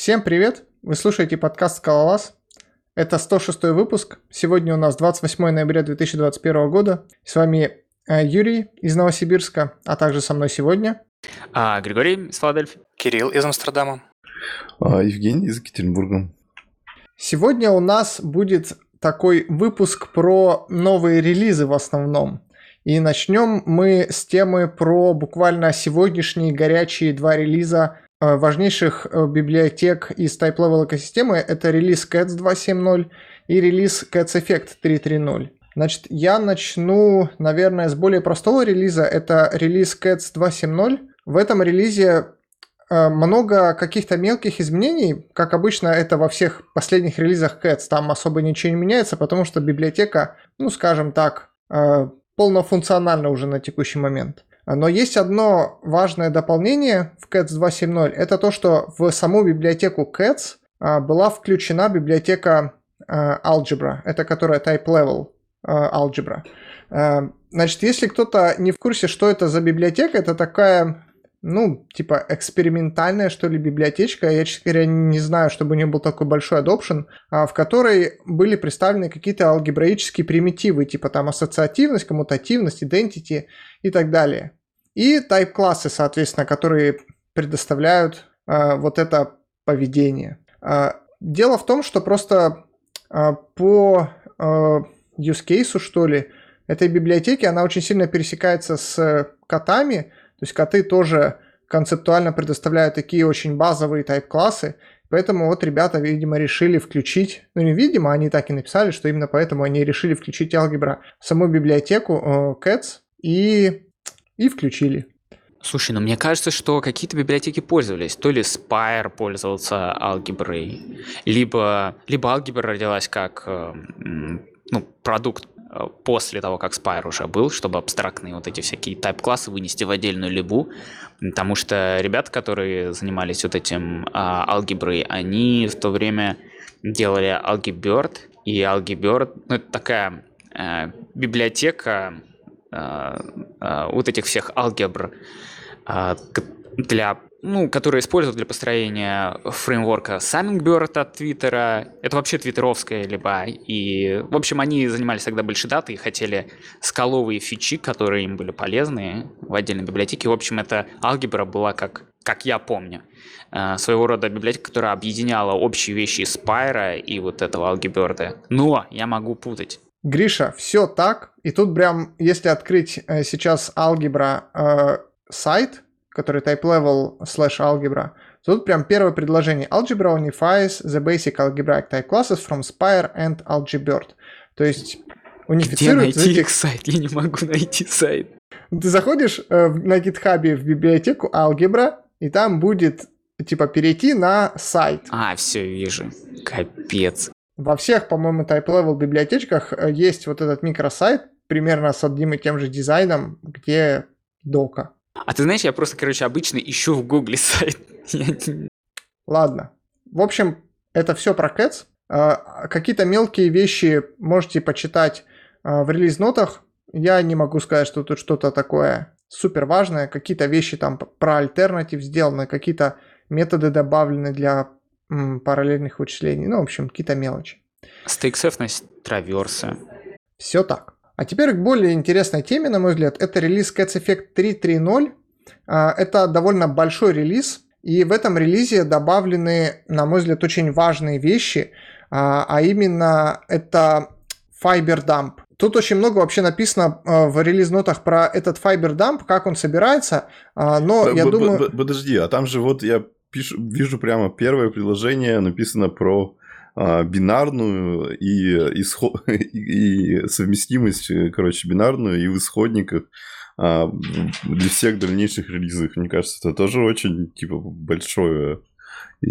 Всем привет! Вы слушаете подкаст «Скалолаз». Это 106 выпуск. Сегодня у нас 28 ноября 2021 года. С вами э, Юрий из Новосибирска, а также со мной сегодня... А, Григорий из Филадельфии. Кирилл из Амстердама. А, Евгений из Екатеринбурга. Сегодня у нас будет такой выпуск про новые релизы в основном. И начнем мы с темы про буквально сегодняшние горячие два релиза важнейших э, библиотек из Type Level экосистемы. Это релиз Cats 2.7.0 и релиз Cats Effect 3.3.0. Значит, я начну, наверное, с более простого релиза. Это релиз Cats 2.7.0. В этом релизе э, много каких-то мелких изменений, как обычно это во всех последних релизах Cats, там особо ничего не меняется, потому что библиотека, ну скажем так, полнофункционально уже на текущий момент. Но есть одно важное дополнение в Cats 2.7.0. Это то, что в саму библиотеку Cats а, была включена библиотека а, Algebra. Это которая Type Level а, Algebra. Значит, если кто-то не в курсе, что это за библиотека, это такая ну, типа экспериментальная, что ли, библиотечка. Я, честно говоря, не знаю, чтобы у нее был такой большой adoption, а, в которой были представлены какие-то алгебраические примитивы, типа там ассоциативность, коммутативность, identity и так далее. И type-классы, соответственно, которые предоставляют а, вот это поведение. А, дело в том, что просто а, по а, use case, что ли, этой библиотеки, она очень сильно пересекается с котами, то есть коты тоже концептуально предоставляют такие очень базовые тайп-классы, поэтому вот ребята, видимо, решили включить, ну не видимо, они так и написали, что именно поэтому они решили включить алгебра в саму библиотеку э, Cats и, и включили. Слушай, ну мне кажется, что какие-то библиотеки пользовались. То ли Spire пользовался алгеброй, либо, либо алгебра родилась как э, ну, продукт Э, после того, как Spire уже был, чтобы абстрактные вот эти всякие тайп-классы вынести в отдельную либу, потому что ребята, которые занимались вот этим а, алгеброй, они в то время делали Algebird, и Algebird, ну, это такая э, библиотека вот этих всех алгебр э, для ну, которые используют для построения фреймворка Hummingbird от Твиттера. Это вообще твиттеровская либо. И, в общем, они занимались тогда большой датой и хотели скаловые фичи, которые им были полезны в отдельной библиотеке. В общем, эта алгебра была как как я помню, э, своего рода библиотека, которая объединяла общие вещи Спайра и вот этого алгеберда. Но я могу путать. Гриша, все так. И тут прям, если открыть э, сейчас алгебра э, сайт, который type level slash algebra, тут прям первое предложение. Algebra unifies the basic algebraic type classes from Spire and Algebird. То есть унифицирует... Где найти их сайт? Я не могу найти сайт. Ты заходишь э, на GitHub в библиотеку Algebra, и там будет типа перейти на сайт. А, все, вижу. Капец. Во всех, по-моему, type-level библиотечках э, есть вот этот микросайт, примерно с одним и тем же дизайном, где дока. А ты знаешь, я просто, короче, обычно ищу в гугле сайт. Ладно. В общем, это все про Cats. А, какие-то мелкие вещи можете почитать а, в релиз-нотах. Я не могу сказать, что тут что-то такое супер важное. Какие-то вещи там про альтернатив сделаны, какие-то методы добавлены для параллельных вычислений. Ну, в общем, какие-то мелочи. Стейксефность, траверсы. Все так. А теперь к более интересной теме, на мой взгляд, это релиз Cats Effect 3.3.0. А, это довольно большой релиз, и в этом релизе добавлены, на мой взгляд, очень важные вещи, а, а именно это Fiber Dump. Тут очень много вообще написано а, в релиз-нотах про этот Fiber Dump, как он собирается, но я думаю... Подожди, а там же вот я пишу, вижу прямо первое предложение, написано про а, бинарную и, исход... и совместимость, короче, бинарную и в исходниках а, для всех дальнейших релизов. Мне кажется, это тоже очень, типа, большое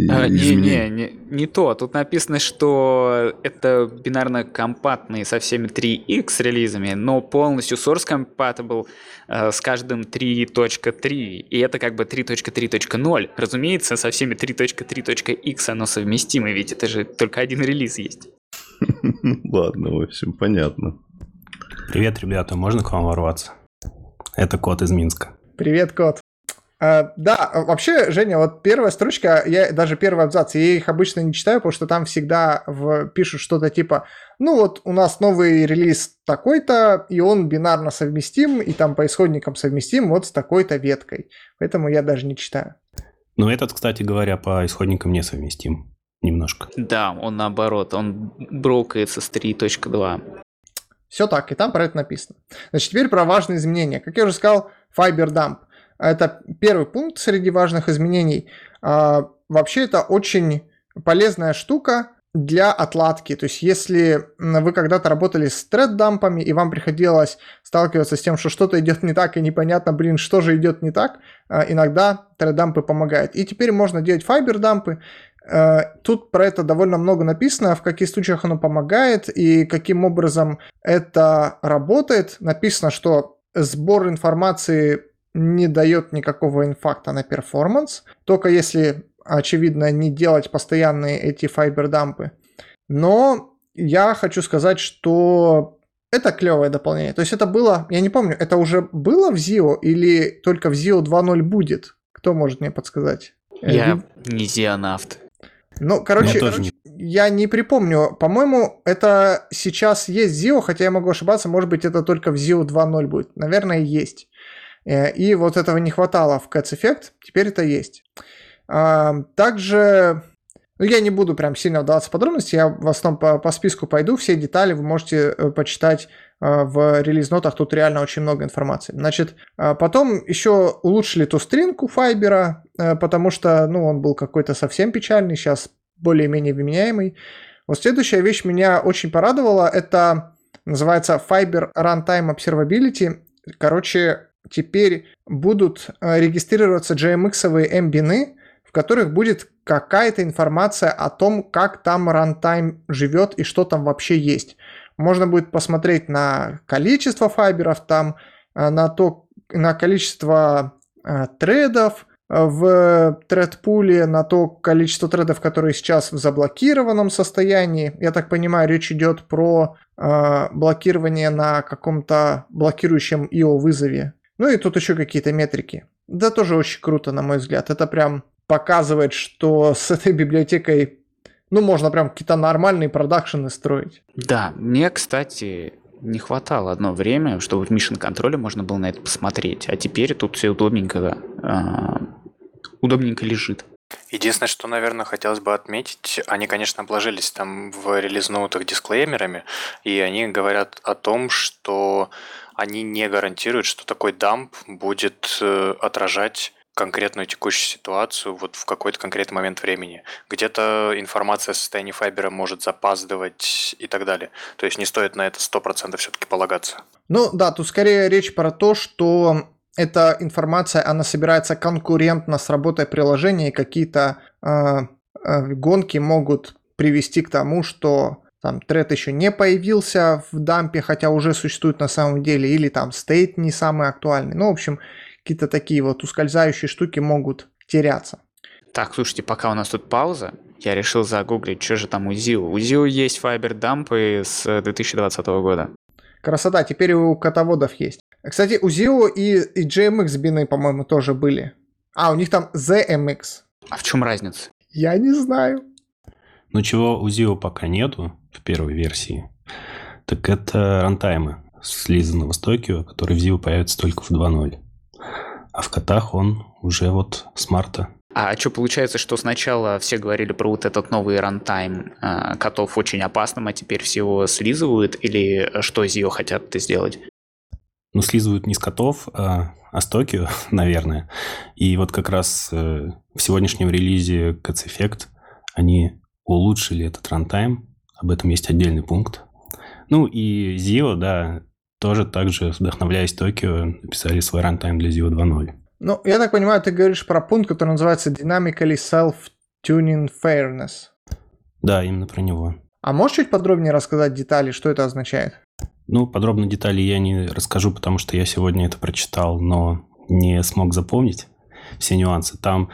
а, не, не, не, не то. Тут написано, что это бинарно компактный со всеми 3x релизами, но полностью source compatible э, с каждым 3.3. И это как бы 3.3.0. Разумеется, со всеми 3.3.x оно совместимо, ведь это же только один релиз есть. Ладно, в общем, понятно. Привет, ребята, можно к вам ворваться? Это кот из Минска. Привет, кот. А, да, вообще, Женя, вот первая строчка, я даже первый абзац, я их обычно не читаю, потому что там всегда в, пишут что-то типа, ну вот у нас новый релиз такой-то, и он бинарно совместим, и там по исходникам совместим вот с такой-то веткой. Поэтому я даже не читаю. Но этот, кстати говоря, по исходникам не совместим немножко. Да, он наоборот, он брокается с 3.2. Все так, и там про это написано. Значит, теперь про важные изменения. Как я уже сказал, Fiber Dump. Это первый пункт среди важных изменений. А, вообще это очень полезная штука для отладки. То есть если вы когда-то работали с тред-дампами и вам приходилось сталкиваться с тем, что что-то идет не так и непонятно, блин, что же идет не так, а, иногда тред-дампы помогают. И теперь можно делать файбер-дампы. А, тут про это довольно много написано, в каких случаях оно помогает и каким образом это работает. Написано, что сбор информации не дает никакого инфакта на перформанс, только если, очевидно, не делать постоянные эти файбер-дампы. Но я хочу сказать, что это клевое дополнение. То есть это было, я не помню, это уже было в ZIO или только в ZIO 2.0 будет? Кто может мне подсказать? Я не зионавт. Ну, короче, я, не... я не припомню. По-моему, это сейчас есть ZIO, хотя я могу ошибаться, может быть, это только в ZIO 2.0 будет. Наверное, есть. Э, и вот этого не хватало в Cats Effect, теперь это есть. А, также, ну, я не буду прям сильно вдаваться в подробности, я в основном по, по списку пойду, все детали вы можете э, почитать э, в релиз-нотах, тут реально очень много информации. Значит, а потом еще улучшили ту стринку Файбера, потому что, ну, он был какой-то совсем печальный, сейчас более-менее вменяемый. Вот следующая вещь меня очень порадовала, это называется Fiber Runtime Observability. Короче, теперь будут э, регистрироваться GMX-овые mbины, в которых будет какая-то информация о том, как там рантайм живет и что там вообще есть. Можно будет посмотреть на количество файберов там, э, на то, на количество э, трейдов в тред-пуле, на то количество тредов, которые сейчас в заблокированном состоянии. Я так понимаю, речь идет про блокирование на каком-то блокирующем IO вызове. Ну и тут еще какие-то метрики. Да тоже очень круто, на мой взгляд. Это прям показывает, что с этой библиотекой, ну, можно прям какие-то нормальные продакшены строить. Да, мне, кстати, не хватало одно время, чтобы в Mission контроле можно было на это посмотреть. А теперь тут все удобненько, э, удобненько лежит. Единственное, что, наверное, хотелось бы отметить, они, конечно, обложились там в релиз-ноутах дисклеймерами, и они говорят о том, что они не гарантируют, что такой дамп будет э, отражать конкретную текущую ситуацию вот в какой-то конкретный момент времени. Где-то информация о состоянии файбера может запаздывать и так далее. То есть не стоит на это 100% все-таки полагаться. Ну да, тут скорее речь про то, что эта информация, она собирается конкурентно с работой приложения, и какие-то э, э, гонки могут привести к тому, что там тред еще не появился в дампе, хотя уже существует на самом деле, или там стейт не самый актуальный. Ну, в общем, какие-то такие вот ускользающие штуки могут теряться. Так, слушайте, пока у нас тут пауза, я решил загуглить, что же там у ZIO. У ZIO есть Fiber дампы с 2020 года. Красота, теперь у котоводов есть. Кстати, у ZIO и, и GMX бины, по-моему, тоже были. А, у них там ZMX. А в чем разница? Я не знаю. Но чего у ZIO пока нету в первой версии, так это рантаймы слизанного Токио, который в ZIO появится только в 2.0. А в котах он уже вот с марта. А что получается, что сначала все говорили про вот этот новый рантайм э, котов очень опасным, а теперь все его слизывают? Или что ZIO хотят это сделать? Ну, слизывают не с котов, а, а с Токио, наверное. И вот как раз э, в сегодняшнем релизе Cats Effect они улучшили этот рантайм. Об этом есть отдельный пункт. Ну и ZIO, да, тоже также, вдохновляясь Токио, написали свой рантайм для ZIO 2.0. Ну, я так понимаю, ты говоришь про пункт, который называется Dynamically Self-Tuning Fairness. Да, именно про него. А можешь чуть подробнее рассказать детали, что это означает? Ну, подробно детали я не расскажу, потому что я сегодня это прочитал, но не смог запомнить все нюансы. Там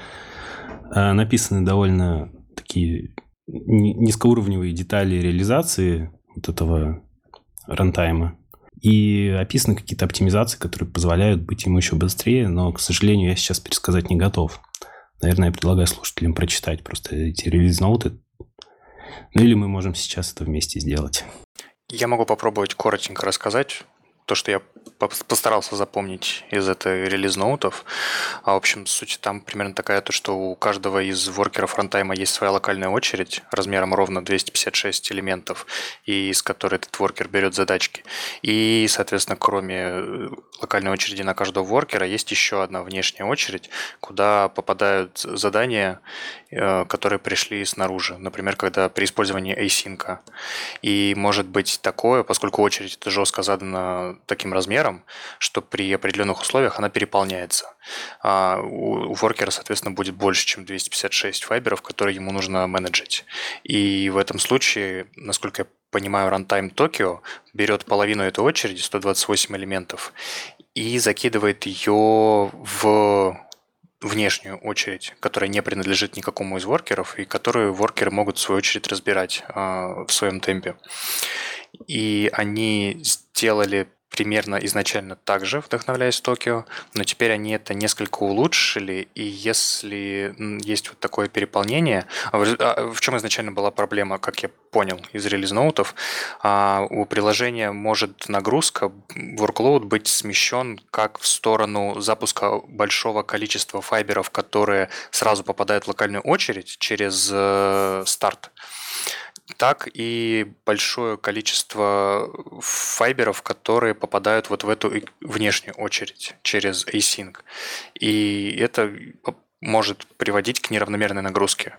э, написаны довольно такие низкоуровневые детали реализации вот этого рантайма. И описаны какие-то оптимизации, которые позволяют быть ему еще быстрее, но, к сожалению, я сейчас пересказать не готов. Наверное, я предлагаю слушателям прочитать просто эти релиз-ноуты. Ну или мы можем сейчас это вместе сделать. Я могу попробовать коротенько рассказать то, что я постарался запомнить из этой релиз-ноутов. А, в общем, суть там примерно такая, то, что у каждого из воркеров фронтайма есть своя локальная очередь размером ровно 256 элементов, и из которой этот воркер берет задачки. И, соответственно, кроме э, локальной очереди на каждого воркера, есть еще одна внешняя очередь, куда попадают задания, э, которые пришли снаружи. Например, когда при использовании async. И может быть такое, поскольку очередь это жестко задана таким размером, что при определенных условиях она переполняется. А у воркера, соответственно, будет больше, чем 256 файберов, которые ему нужно менеджить. И в этом случае, насколько я понимаю, Runtime Tokyo берет половину этой очереди, 128 элементов, и закидывает ее в внешнюю очередь, которая не принадлежит никакому из воркеров, и которую воркеры могут в свою очередь разбирать э, в своем темпе. И они сделали примерно изначально также, вдохновляясь Токио, но теперь они это несколько улучшили, и если есть вот такое переполнение, а в а чем изначально была проблема, как я понял из релиз-ноутов, а, у приложения может нагрузка, workload быть смещен как в сторону запуска большого количества файберов, которые сразу попадают в локальную очередь через э, старт, так и большое количество файберов, которые попадают вот в эту внешнюю очередь через async. И это может приводить к неравномерной нагрузке.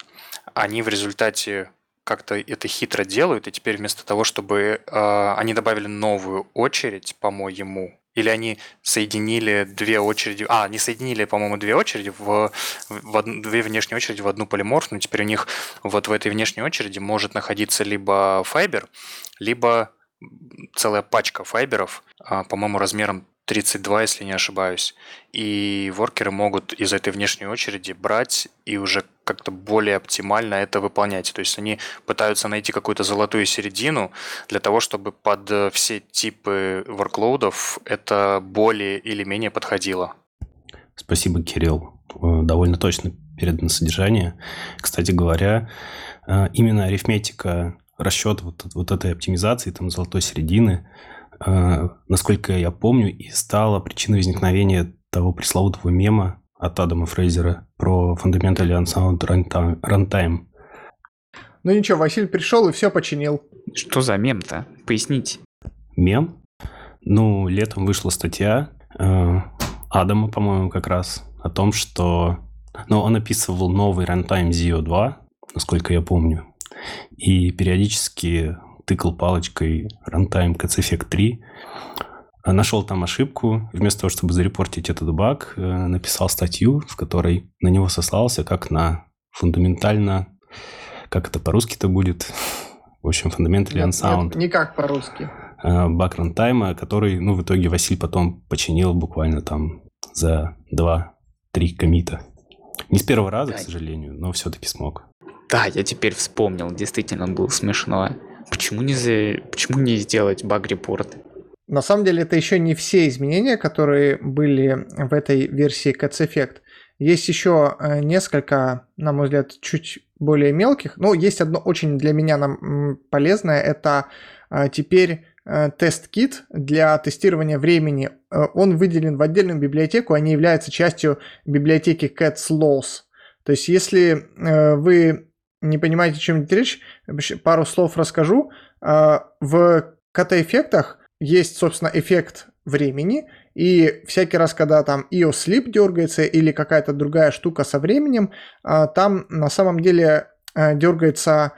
Они в результате как-то это хитро делают, и теперь вместо того, чтобы э, они добавили новую очередь, по-моему, или они соединили две очереди, а, не соединили, по-моему, две очереди, в, в одну, две внешние очереди в одну полиморфную, теперь у них вот в этой внешней очереди может находиться либо файбер, либо целая пачка файберов, а, по-моему, размером 32, если не ошибаюсь. И воркеры могут из этой внешней очереди брать и уже как-то более оптимально это выполнять. То есть они пытаются найти какую-то золотую середину для того, чтобы под все типы ворклоудов это более или менее подходило. Спасибо, Кирилл. Э, довольно точно передано содержание. Кстати говоря, э, именно арифметика расчет вот, вот этой оптимизации, там, золотой середины, э, насколько я помню, и стала причиной возникновения того пресловутого мема от Адама Фрейзера про Fundamental Unsound Runtime. Ну ничего, Василий пришел и все починил. Что за мем-то? Поясните. Мем? Ну, летом вышла статья э, Адама, по-моему, как раз о том, что... Ну, он описывал новый Runtime Zio 2, насколько я помню и периодически тыкал палочкой runtime CatchEffect 3, нашел там ошибку, вместо того, чтобы зарепортить этот баг, э, написал статью, в которой на него сослался как на фундаментально, как это по-русски-то будет, в общем, Fundamentally Unsound. Нет, никак по-русски. Э, баг рантайма, который, ну, в итоге Василь потом починил буквально там за 2-3 комита. Не с первого раза, к сожалению, но все-таки смог. Да, я теперь вспомнил, действительно он был смешно. Почему не, за... Почему не сделать баг-репорт? На самом деле это еще не все изменения, которые были в этой версии Cats Effect. Есть еще э, несколько, на мой взгляд, чуть более мелких. Но есть одно очень для меня нам полезное. Это э, теперь э, тест-кит для тестирования времени. Он выделен в отдельную библиотеку, не является частью библиотеки Cats Laws. То есть, если вы не понимаете, о чем идет речь, пару слов расскажу. А, в КТ-эффектах есть, собственно, эффект времени, и всякий раз, когда там IO Sleep дергается или какая-то другая штука со временем, а, там на самом деле а, дергается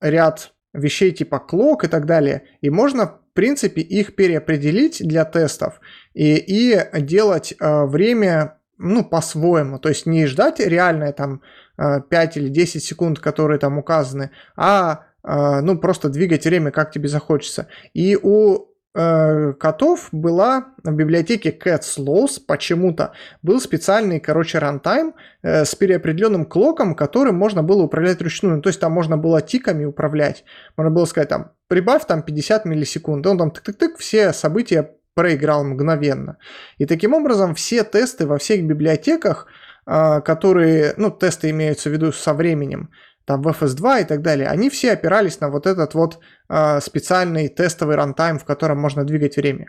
ряд вещей типа clock и так далее. И можно, в принципе, их переопределить для тестов и, и делать время ну, по-своему. То есть не ждать реальное там 5 э, или 10 секунд, которые там указаны, а э, ну, просто двигать время, как тебе захочется. И у э, котов была в библиотеке Cats Laws почему-то был специальный, короче, рантайм с переопределенным клоком, которым можно было управлять ручную. Ну, то есть там можно было тиками управлять. Можно было сказать там, прибавь там 50 миллисекунд. И он там тык-тык-тык все события проиграл мгновенно. И таким образом все тесты во всех библиотеках, которые, ну, тесты имеются в виду со временем, там в FS2 и так далее, они все опирались на вот этот вот э, специальный тестовый рантайм, в котором можно двигать время.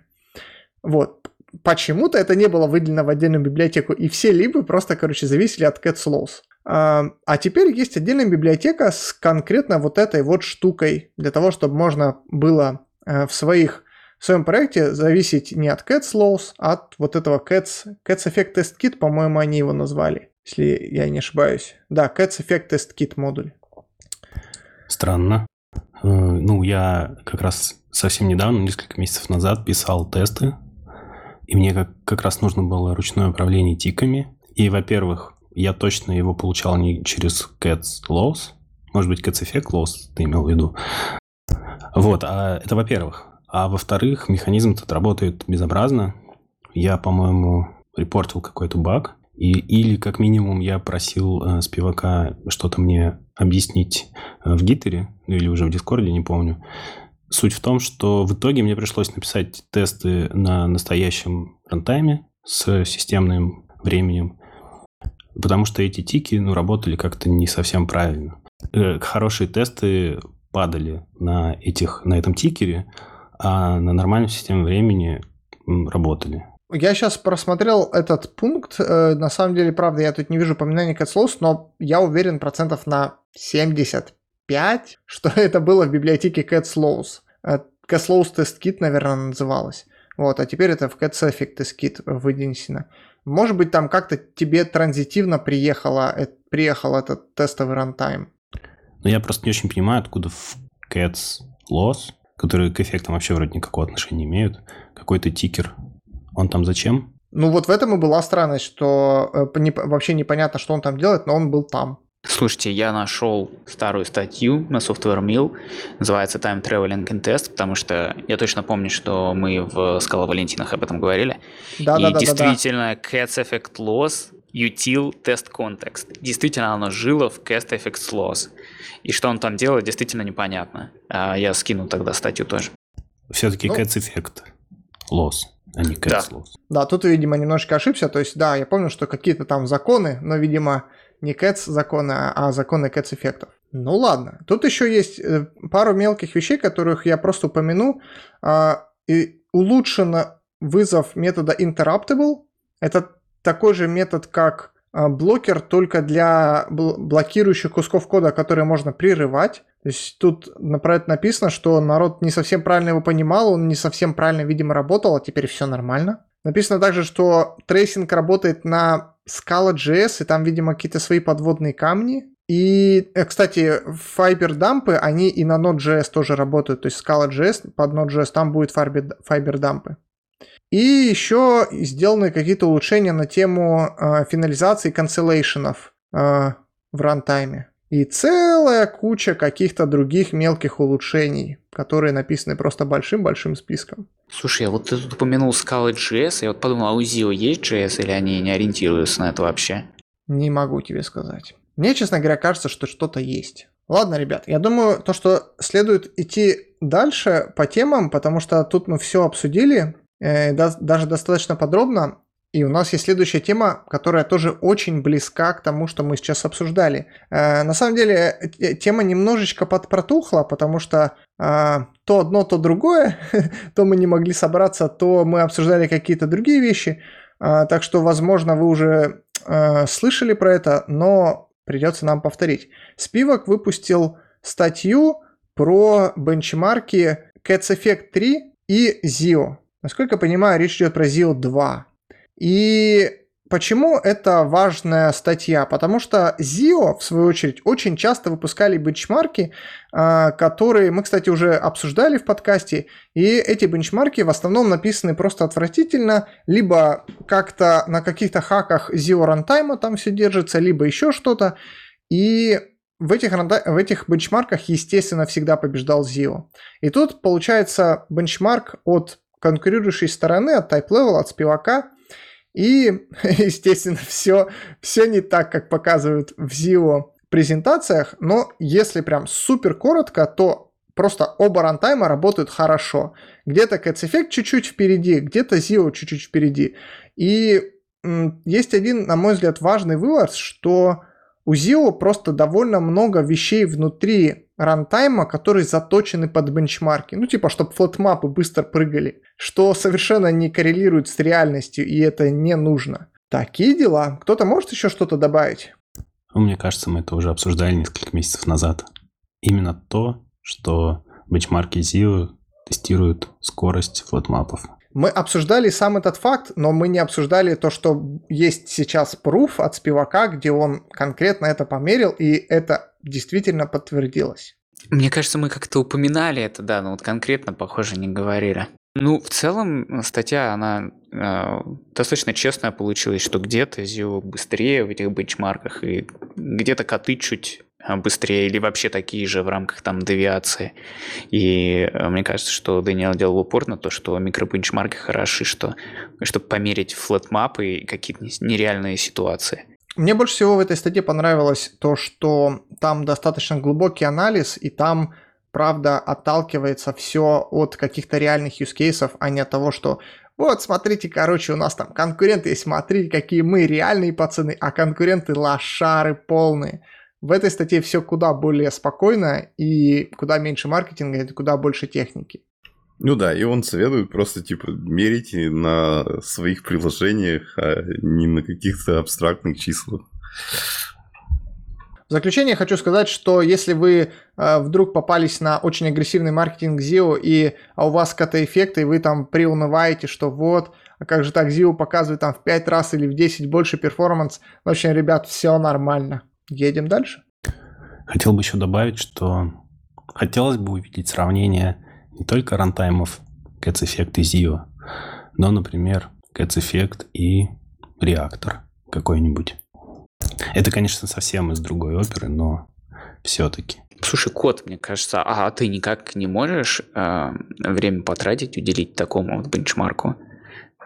Вот. Почему-то это не было выделено в отдельную библиотеку, и все либы просто, короче, зависели от Cats Laws. А, а теперь есть отдельная библиотека с конкретно вот этой вот штукой, для того, чтобы можно было э, в своих в своем проекте зависеть не от Cats Laws, а от вот этого Cats, Cats Effect Test Kit, по-моему, они его назвали если я не ошибаюсь. Да, Cats Effect Test Kit модуль. Странно. Э, ну, я как раз совсем недавно, несколько месяцев назад, писал тесты, и мне как, как раз нужно было ручное управление тиками. И, во-первых, я точно его получал не через Cats Laws, может быть, Cats Effect Laws ты имел в виду. Вот, а это во-первых. А во-вторых, механизм тут работает безобразно. Я, по-моему, репортил какой-то баг, и, или, как минимум, я просил э, спивака что-то мне объяснить э, в Gitter е, ну или уже в Discord е, не помню. Суть в том, что в итоге мне пришлось написать тесты на настоящем рантайме с системным временем, потому что эти тики ну, работали как-то не совсем правильно. Э, хорошие тесты падали на, этих, на этом тикере, а на нормальном системе времени работали. Я сейчас просмотрел этот пункт. Э, на самом деле, правда, я тут не вижу упоминания Cats Laws, но я уверен процентов на 75, что это было в библиотеке Cats Laws. Cats Laws Testkit, наверное, называлась. Вот, а теперь это в Cats Effect Test Kit вынесено. Может быть, там как-то тебе транзитивно приехало, э, приехал этот тестовый рантайм. Но я просто не очень понимаю, откуда в Cats Loss, которые к эффектам вообще вроде никакого отношения не имеют, какой-то тикер он там зачем? Ну вот в этом и была странность, что э, не, вообще непонятно, что он там делает, но он был там. Слушайте, я нашел старую статью на Software Mill, называется Time Traveling in Test, потому что я точно помню, что мы в Скала Валентинах об этом говорили. Да, и да, да, действительно, да, да. Cats Effect Loss util test context. Действительно, оно жило в Cast Effects Loss. И что он там делает, действительно непонятно. А я скину тогда статью тоже. Все-таки ну, Cats Effect Loss а не Cats да. Да, тут, видимо, немножечко ошибся. То есть, да, я помню, что какие-то там законы, но, видимо, не Cats законы, а законы Cats Effect ов. Ну ладно. Тут еще есть э, пару мелких вещей, которых я просто упомяну. А, и улучшен вызов метода interruptible. Это такой же метод, как а, блокер, только для блокирующих кусков кода, которые можно прерывать. То есть тут про это написано, что народ не совсем правильно его понимал, он не совсем правильно, видимо, работал, а теперь все нормально. Написано также, что трейсинг работает на Scala.js, и там, видимо, какие-то свои подводные камни. И, э, кстати, Fiber дампы, они и на Node.js тоже работают. То есть Scala.js под Node.js там будет Fiber дампы. И еще сделаны какие-то улучшения на тему э, финализации канцелейшенов э, в рантайме. И целая куча каких-то других мелких улучшений, которые написаны просто большим-большим списком. Слушай, а вот ты тут упомянул Scala.js, я вот подумал, а у Zio есть JS или они не ориентируются на это вообще? Не могу тебе сказать. Мне, честно говоря, кажется, что что-то есть. Ладно, ребят, я думаю, то, что следует идти дальше по темам, потому что тут мы все обсудили, даже достаточно подробно. И у нас есть следующая тема, которая тоже очень близка к тому, что мы сейчас обсуждали. Э, на самом деле, тема немножечко подпротухла, потому что э, то одно, то другое, то мы не могли собраться, то мы обсуждали какие-то другие вещи. Э, так что, возможно, вы уже э, слышали про это, но придется нам повторить. Спивок выпустил статью про бенчмарки Cats Effect 3 и ZIO. Насколько я понимаю, речь идет про ZIO 2. И Почему это важная статья? Потому что ZIO, в свою очередь, очень часто выпускали бенчмарки, а, которые мы, кстати, уже обсуждали в подкасте, и эти бенчмарки в основном написаны просто отвратительно, либо как-то на каких-то хаках ZIO рантайма там все держится, либо еще что-то. И в этих, в этих бенчмарках, естественно, всегда побеждал ZIO. И тут получается бенчмарк от конкурирующей стороны, от Type Level, от Спивака. И, естественно, все, все не так, как показывают в ZIO презентациях, но если прям супер коротко, то просто оба рантайма работают хорошо. Где-то Cats Effect чуть-чуть впереди, где-то ZIO чуть-чуть впереди. И есть один, на мой взгляд, важный вывод, что у ZIO просто довольно много вещей внутри рантайма, которые заточены под бенчмарки. Ну, типа, чтобы флотмапы быстро прыгали, что совершенно не коррелирует с реальностью, и это не нужно. Такие дела. Кто-то может еще что-то добавить? Мне кажется, мы это уже обсуждали несколько месяцев назад. Именно то, что бенчмарки ZIO тестируют скорость флотмапов. Мы обсуждали сам этот факт, но мы не обсуждали то, что есть сейчас пруф от Спивака, где он конкретно это померил, и это действительно подтвердилось. Мне кажется, мы как-то упоминали это, да, но вот конкретно, похоже, не говорили. Ну, в целом, статья, она э, достаточно честная получилась, что где-то ZIO быстрее в этих бенчмарках, и где-то коты чуть быстрее или вообще такие же в рамках там девиации. И э, мне кажется, что Дэниел делал упор на то, что микробенчмарки хороши, что, чтобы померить flatMap ы и какие-то нереальные ситуации. Мне больше всего в этой статье понравилось то, что там достаточно глубокий анализ, и там, правда, отталкивается все от каких-то реальных use case ов, а не от того, что вот, смотрите, короче, у нас там конкуренты есть, смотрите, какие мы реальные пацаны, а конкуренты лошары полные. В этой статье все куда более спокойно и куда меньше маркетинга, и куда больше техники. Ну да, и он советует просто, типа, мерите на своих приложениях, а не на каких-то абстрактных числах. В заключение хочу сказать, что если вы э, вдруг попались на очень агрессивный маркетинг ZIO, и а у вас КТ-эффекты, и вы там приунываете, что вот, а как же так ZIO показывает там в 5 раз или в 10 больше перформанс, в общем, ребят, все нормально. Едем дальше. Хотел бы еще добавить, что хотелось бы увидеть сравнение не только рантаймов Cats Effect и Zio, но, например, Cats Effect и реактор какой-нибудь. Это, конечно, совсем из другой оперы, но все-таки. Слушай, кот, мне кажется, а ты никак не можешь э, время потратить, уделить такому вот бенчмарку?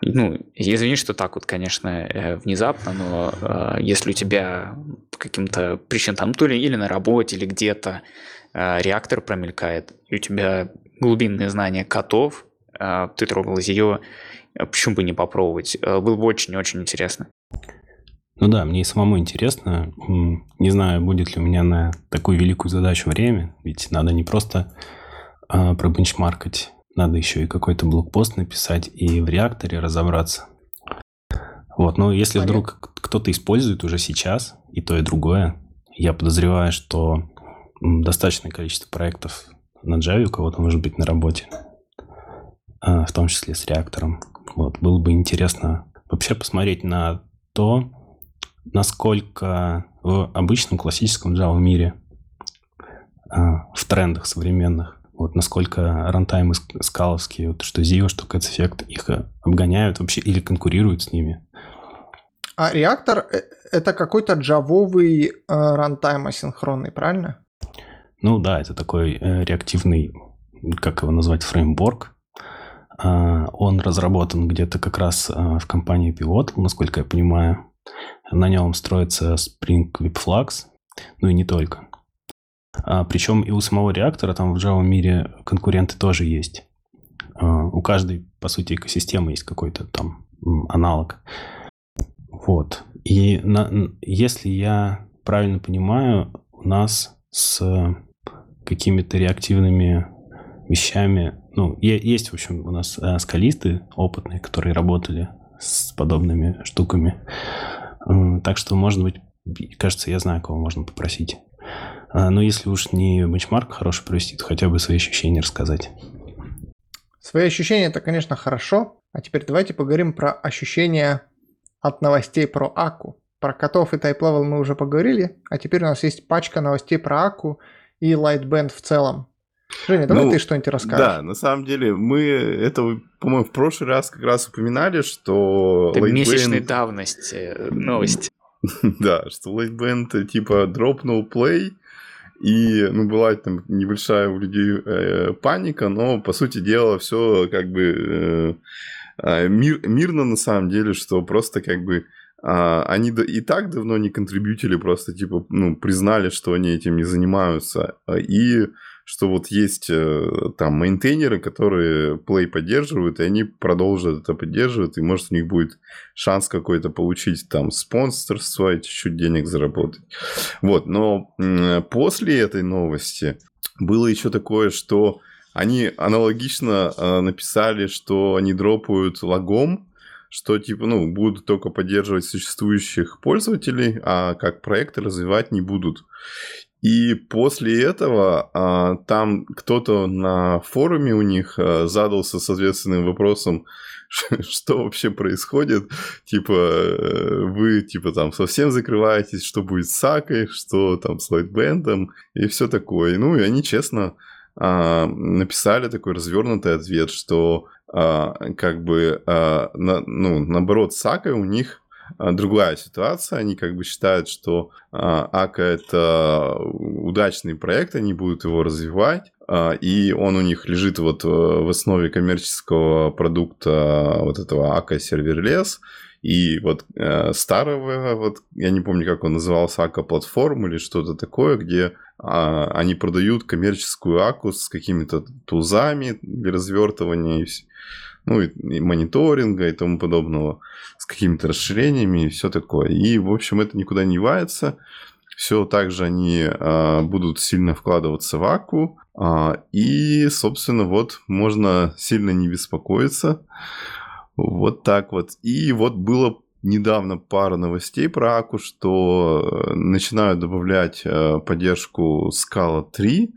Ну, извини, что так вот, конечно, э, внезапно, но э, если у тебя по каким-то причинам, там, то ли или на работе, или где-то э, реактор промелькает, и у тебя глубинные знания котов, ты трогал ее, э, почему бы не попробовать? Было бы очень-очень интересно. Ну да, мне и самому интересно. Не знаю, будет ли у меня на такую великую задачу время, ведь надо не просто пробенчмаркать надо еще и какой-то блокпост написать и в реакторе разобраться. Вот, но если Понятно. вдруг кто-то использует уже сейчас и то, и другое, я подозреваю, что достаточное количество проектов на Java у кого-то может быть на работе, а, в том числе с реактором. Вот, было бы интересно вообще посмотреть на то, насколько в обычном классическом Java мире, а, в трендах современных, вот насколько рантаймы скаловские, вот, что Zio, что Cats Effect, их э, обгоняют вообще или конкурируют с ними. А реактор э, это какой-то джавовый э, рантайм асинхронный, правильно? Ну да, это такой реактивный, как его назвать, фреймворк. Э, он разработан где-то как раз в компании Pivot, насколько я понимаю. На нем строится Spring Webflux, ну и не только. А, причем и у самого реактора там в Java мире конкуренты тоже есть. А, у каждой, по сути, экосистемы есть какой-то там аналог. Вот. И на, если я правильно понимаю, у нас с какими-то реактивными вещами, ну, есть, в общем, у нас э, скалисты опытные, которые работали с подобными штуками. Так что, может быть, кажется, я знаю, кого можно попросить. А, но если уж не бенчмарк хороший провести, то хотя бы свои ощущения рассказать. Свои ощущения это, конечно, хорошо. А теперь давайте поговорим про ощущения от новостей про Аку. Про котов и Level мы уже поговорили, а теперь у нас есть пачка новостей про Аку и Lightband в целом. Женя, давай ну, ты что-нибудь расскажешь. Да, на самом деле мы это, по-моему, в прошлый раз как раз упоминали, что... Это Lightband... месячной давности новость. Да, что Lightband типа дропнул play, И, ну, была там небольшая у людей э, паника, но, по сути дела, все как бы э, э, мир, мирно на самом деле, что просто как бы а, они и так давно не контрибьютили, просто типа, ну, признали, что они этим не занимаются. И что вот есть э, там мейнтейнеры, которые Play поддерживают, и они продолжат это поддерживать, и может у них будет шанс какой-то получить там спонсорство и чуть-чуть денег заработать. Вот, но после этой новости было еще такое, что они аналогично э, написали, что они дропают лагом, что типа, ну, будут только поддерживать существующих пользователей, а как проекты развивать не будут. И после этого а, там кто-то на форуме у них а, задался соответственным вопросом, что вообще происходит. Типа, э, вы, типа, там совсем закрываетесь, что будет с Akka й, что там с Lightbend ом и все такое. Ну, и они честно а, написали такой развернутый ответ, что а, как бы, ну, наоборот, с Akka й у них другая ситуация. Они как бы считают, что а, Akka это удачный проект, они будут его развивать, а, и он у них лежит вот в основе коммерческого продукта вот этого Akka Serverless, и вот э, старого, вот я не помню, как он назывался, АКА платформ или что-то такое, где э, они продают коммерческую АКУ с какими-то тузами для развертывания и, ну, и, и мониторинга и тому подобного, с какими-то расширениями и все такое. И, в общем, это никуда не девается. Все так же они а, будут сильно вкладываться в АКУ. А, и, собственно, вот можно сильно не беспокоиться. Вот так вот. И вот было недавно пара новостей про Аку, что э, начинают добавлять э, поддержку Scala 3,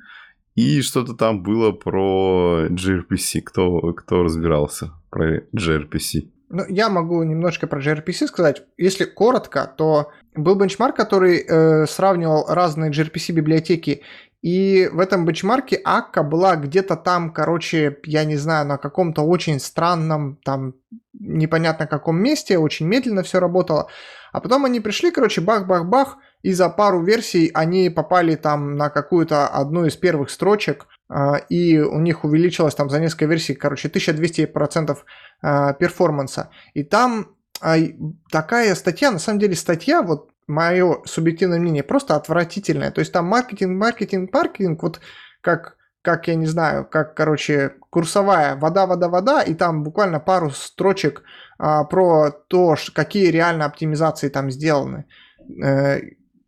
и что-то там было про gRPC. Кто, кто разбирался про gRPC? Ну, я могу немножко про gRPC сказать. Если коротко, то был бенчмарк, который э, сравнивал разные gRPC библиотеки, и в этом бенчмарке Акка была где-то там, короче, я не знаю, на каком-то очень странном, там, непонятно каком месте, очень медленно все работало. А потом они пришли, короче, бах-бах-бах, и за пару версий они попали там на какую-то одну из первых строчек, а, и у них увеличилось там за несколько версий, короче, 1200% а, перформанса. И там а, такая статья, на самом деле статья, вот мое субъективное мнение, просто отвратительная. То есть там маркетинг, маркетинг, маркетинг, вот как как, я не знаю, как, короче, курсовая вода, вода, вода, и там буквально пару строчек а, про то, какие реально оптимизации там сделаны.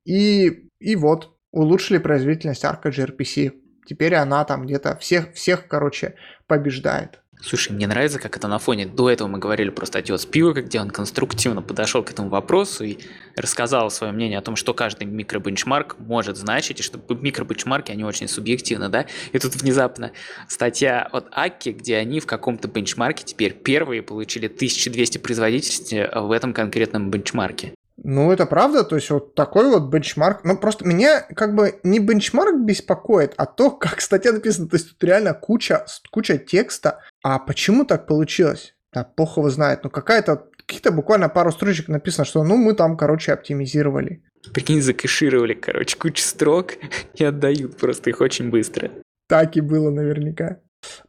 И, и вот, улучшили производительность арка gRPC. Теперь она там где-то всех, всех, короче, побеждает. Слушай, мне нравится, как это на фоне. До этого мы говорили про статью от Спилберга, где он конструктивно подошел к этому вопросу и рассказал свое мнение о том, что каждый микробенчмарк может значить, и что микробенчмарки, они очень субъективны, да? И тут внезапно статья от Акки, где они в каком-то бенчмарке теперь первые получили 1200 производительности в этом конкретном бенчмарке. Ну, это правда, то есть вот такой вот бенчмарк. Ну, просто меня как бы не бенчмарк беспокоит, а то, как статья написана. То есть тут реально куча, куча текста. А почему так получилось? Да, плохо его знает. Ну, какая-то, какие-то буквально пару строчек написано, что ну мы там, короче, оптимизировали. Прикинь, закэшировали, короче, кучу строк и отдают просто их очень быстро. Так и было наверняка.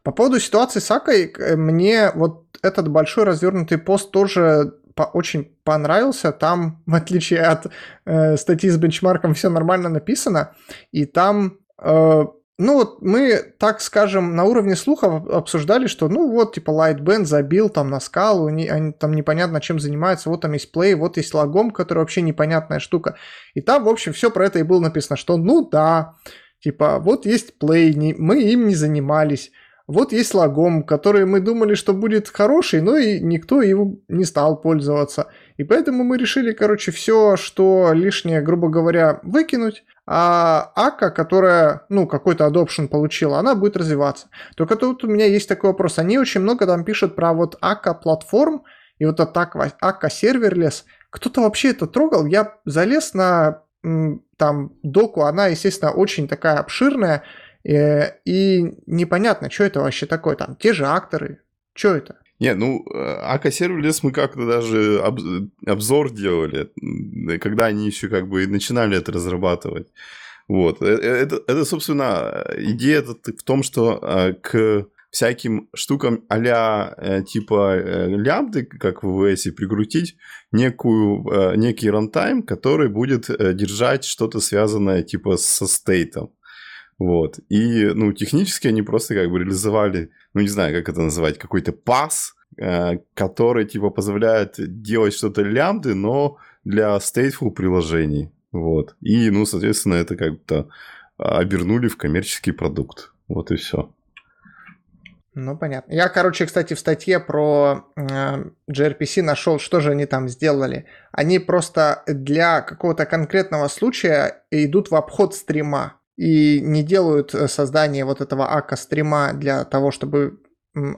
По поводу ситуации с Акой, мне вот этот большой развернутый пост тоже по очень понравился. Там, в отличие от э, статьи с бенчмарком, все нормально написано. И там, э, ну вот мы, так скажем, на уровне слухов обсуждали, что ну вот, типа, Lightband забил там на скалу, они, они там непонятно чем занимаются, вот там есть плей, вот есть лагом, который вообще непонятная штука. И там, в общем, все про это и было написано, что ну да, типа, вот есть плей, не, мы им не занимались. Вот есть лагом, который мы думали, что будет хороший, но и никто его не стал пользоваться. И поэтому мы решили, короче, все, что лишнее, грубо говоря, выкинуть, а АКа, которая, ну, какой-то adoption получила, она будет развиваться. Только тут у меня есть такой вопрос. Они очень много там пишут про вот АКа платформ и вот это Akka Serverless. Кто-то вообще это трогал? Я залез на там доку, она, естественно, очень такая обширная, Э, и непонятно, что это вообще такое. Там те же акторы. Что это? Не, ну, Akka Serverless мы как-то даже обзор делали, когда они еще как бы начинали это разрабатывать. Вот. Э, э, это, это собственно, идея в том, что к всяким штукам а типа лямбды, как в ВВС, прикрутить некую, некий рантайм, который будет держать что-то связанное типа со стейтом. Вот. И, ну, технически они просто как бы реализовали, ну, не знаю, как это называть, какой-то пас, э, который, типа, позволяет делать что-то лямбды, но для stateful приложений. Вот. И, ну, соответственно, это как-то обернули в коммерческий продукт. Вот и все. Ну, понятно. Я, короче, кстати, в статье про э, gRPC нашел, что же они там сделали. Они просто для какого-то конкретного случая идут в обход стрима и не делают э, создание вот этого ака стрима для того, чтобы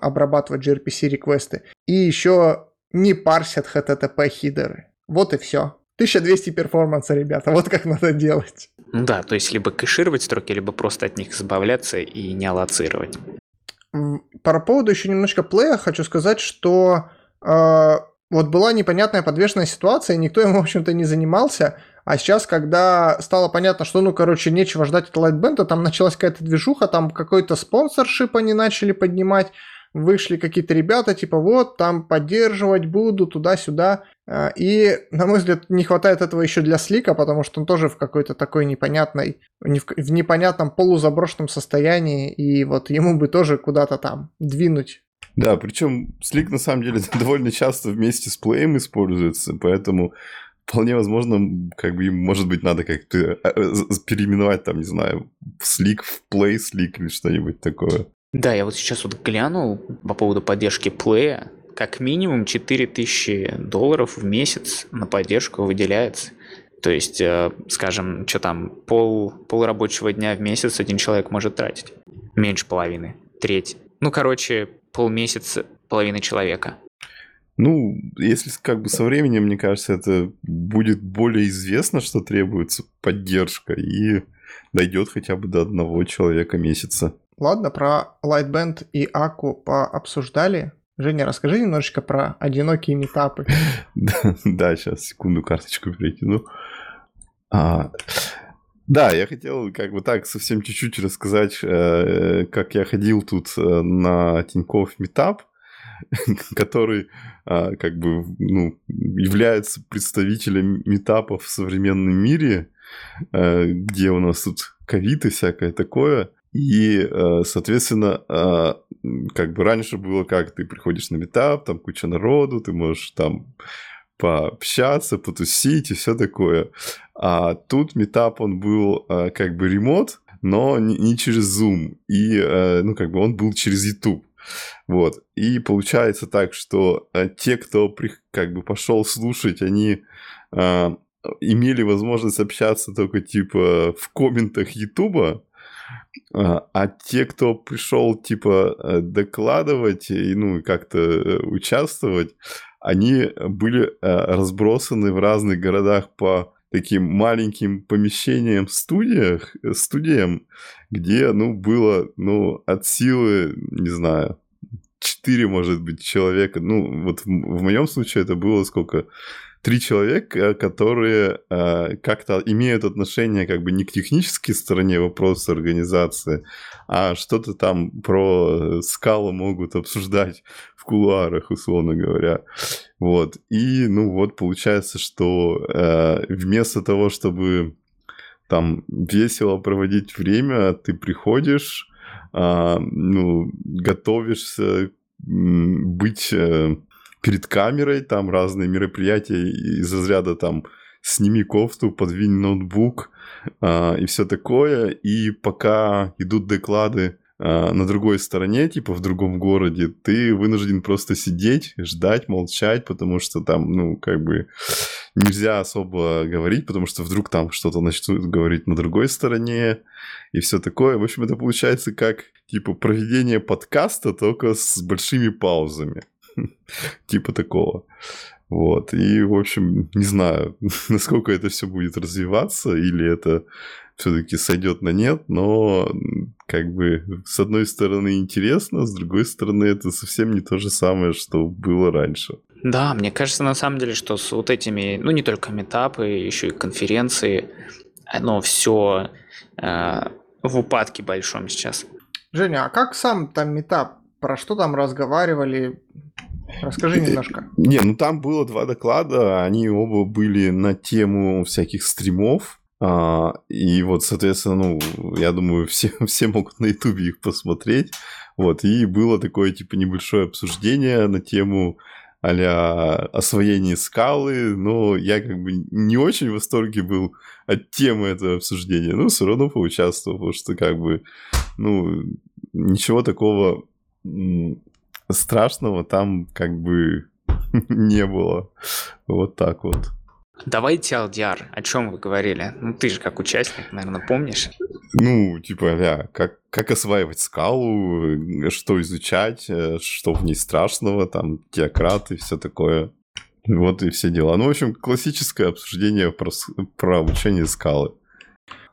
обрабатывать gRPC реквесты. И еще не парсят HTTP хидеры. Вот и все. 1200 перформанса, ребята, вот как надо делать. Да, то есть либо кэшировать строки, либо просто от них избавляться и не аллоцировать. По поводу еще немножко плея хочу сказать, что э, вот была непонятная подвешенная ситуация, никто им, в общем-то, не занимался. А сейчас, когда стало понятно, что, ну, короче, нечего ждать от Lightband, там началась какая-то движуха, там какой-то спонсоршип они начали поднимать, вышли какие-то ребята, типа, вот, там поддерживать буду, туда-сюда. А, и, на мой взгляд, не хватает этого еще для Слика, потому что он тоже в какой-то такой непонятной, в непонятном полузаброшенном состоянии, и вот ему бы тоже куда-то там двинуть да, причем слик на самом деле довольно часто вместе с плеем используется, поэтому вполне возможно, как бы им, может быть, надо как-то э, э, переименовать, там, не знаю, слик в play слик или что-нибудь такое. Да, я вот сейчас вот глянул по поводу поддержки плея. Как минимум 4000 долларов в месяц на поддержку выделяется. То есть, э, скажем, что там, пол, пол рабочего дня в месяц один человек может тратить. Меньше половины, треть. Ну, короче, полмесяца половины человека. Ну, если как бы со временем, мне кажется, это будет более известно, что требуется поддержка, и дойдет хотя бы до одного человека месяца. Ладно, про Lightband и Аку пообсуждали. Женя, расскажи немножечко про одинокие метапы. Да, сейчас, секунду, карточку перекину. А, да, я хотел как бы так совсем чуть-чуть рассказать, э, как я ходил тут э, на Тинькофф Метап, который а, как бы ну, является представителем метапов в современном мире, э, где у нас тут ковид и всякое такое. И, э, соответственно, а, как бы раньше было как, ты приходишь на метап, там куча народу, ты можешь там пообщаться, потусить и все такое. А тут метап, он был а, как бы ремонт, но не, через Zoom. И, ну, как бы он был через YouTube. Вот. И получается так, что э, те, кто как бы пошел слушать, они э, имели возможность общаться только типа в комментах Ютуба, а, а те, кто пришел типа э, докладывать и ну как-то э, участвовать, они были разбросаны в разных городах по таким маленьким помещениям студиях, студиям, где, ну, было, ну, от силы, не знаю, 4, может быть, человека. Ну, вот в, в моем случае это было сколько? Три человека, которые э, как-то имеют отношение как бы не к технической стороне вопроса организации, а что-то там про скалу могут обсуждать в кулуарах, условно говоря. Вот. И, ну, вот получается, что э, вместо того, чтобы там весело проводить время, ты приходишь, а, ну, готовишься быть э, перед камерой, там разные мероприятия из разряда там сними кофту, подвинь ноутбук а, и все такое. И пока идут доклады а, на другой стороне, типа в другом городе, ты вынужден просто сидеть, ждать, молчать, потому что там, ну, как бы нельзя особо говорить, потому что вдруг там что-то начнут говорить на другой стороне и все такое. В общем, это получается как, типа, проведение подкаста, только с большими паузами. Типа такого. Вот. И, в общем, не знаю, насколько это все будет развиваться, или это все-таки сойдет на нет, но как бы с одной стороны интересно, с другой стороны это совсем не то же самое, что было раньше. Да, мне кажется на самом деле, что с вот этими, ну не только метапы, еще и конференции, оно все э, в упадке большом сейчас. Женя, а как сам там метап? Про что там разговаривали? Расскажи немножко. Не, ну там было два доклада, они оба были на тему всяких стримов. А, и вот, соответственно, ну, я думаю, все, все могут на ютубе их посмотреть. Вот, и было такое, типа, небольшое обсуждение на тему а освоение скалы, но я как бы не очень в восторге был от темы этого обсуждения, но все равно поучаствовал, потому что как бы, ну, ничего такого страшного там как бы не было. Вот так вот. Давайте LDR. О чем вы говорили? Ну, ты же как участник, наверное, помнишь? Ну, типа, ля, как, как осваивать скалу, что изучать, э, что в ней страшного, там, теократы, все такое. Вот и все дела. Ну, в общем, классическое обсуждение про, про обучение скалы.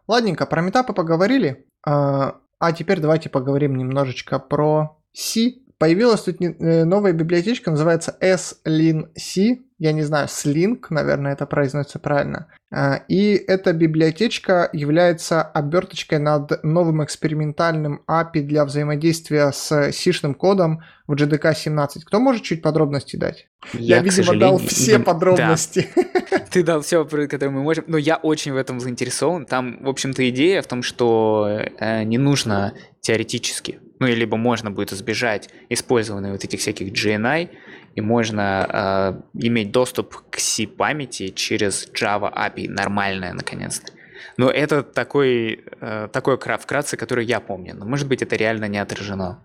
Ладненько, про метапы поговорили. А, а теперь давайте поговорим немножечко про C Появилась тут э, новая библиотечка, называется S-Lin-C. Я не знаю, Slink, наверное, это произносится правильно. А, и эта библиотечка является оберточкой над новым экспериментальным API для взаимодействия с C-шным кодом в JDK 17. Кто может чуть подробностей дать? Я, я видимо, дал все подробности. Да. Ты дал все, которые мы можем. Но я очень в этом заинтересован. Там, в общем-то, идея в том, что э, не нужно теоретически ну, и либо можно будет избежать использования вот этих всяких GNI, и можно э, иметь доступ к C-памяти через Java API, нормальное, наконец-то. Но это такой, э, такой вкратце, который я помню. Но может быть это реально не отражено.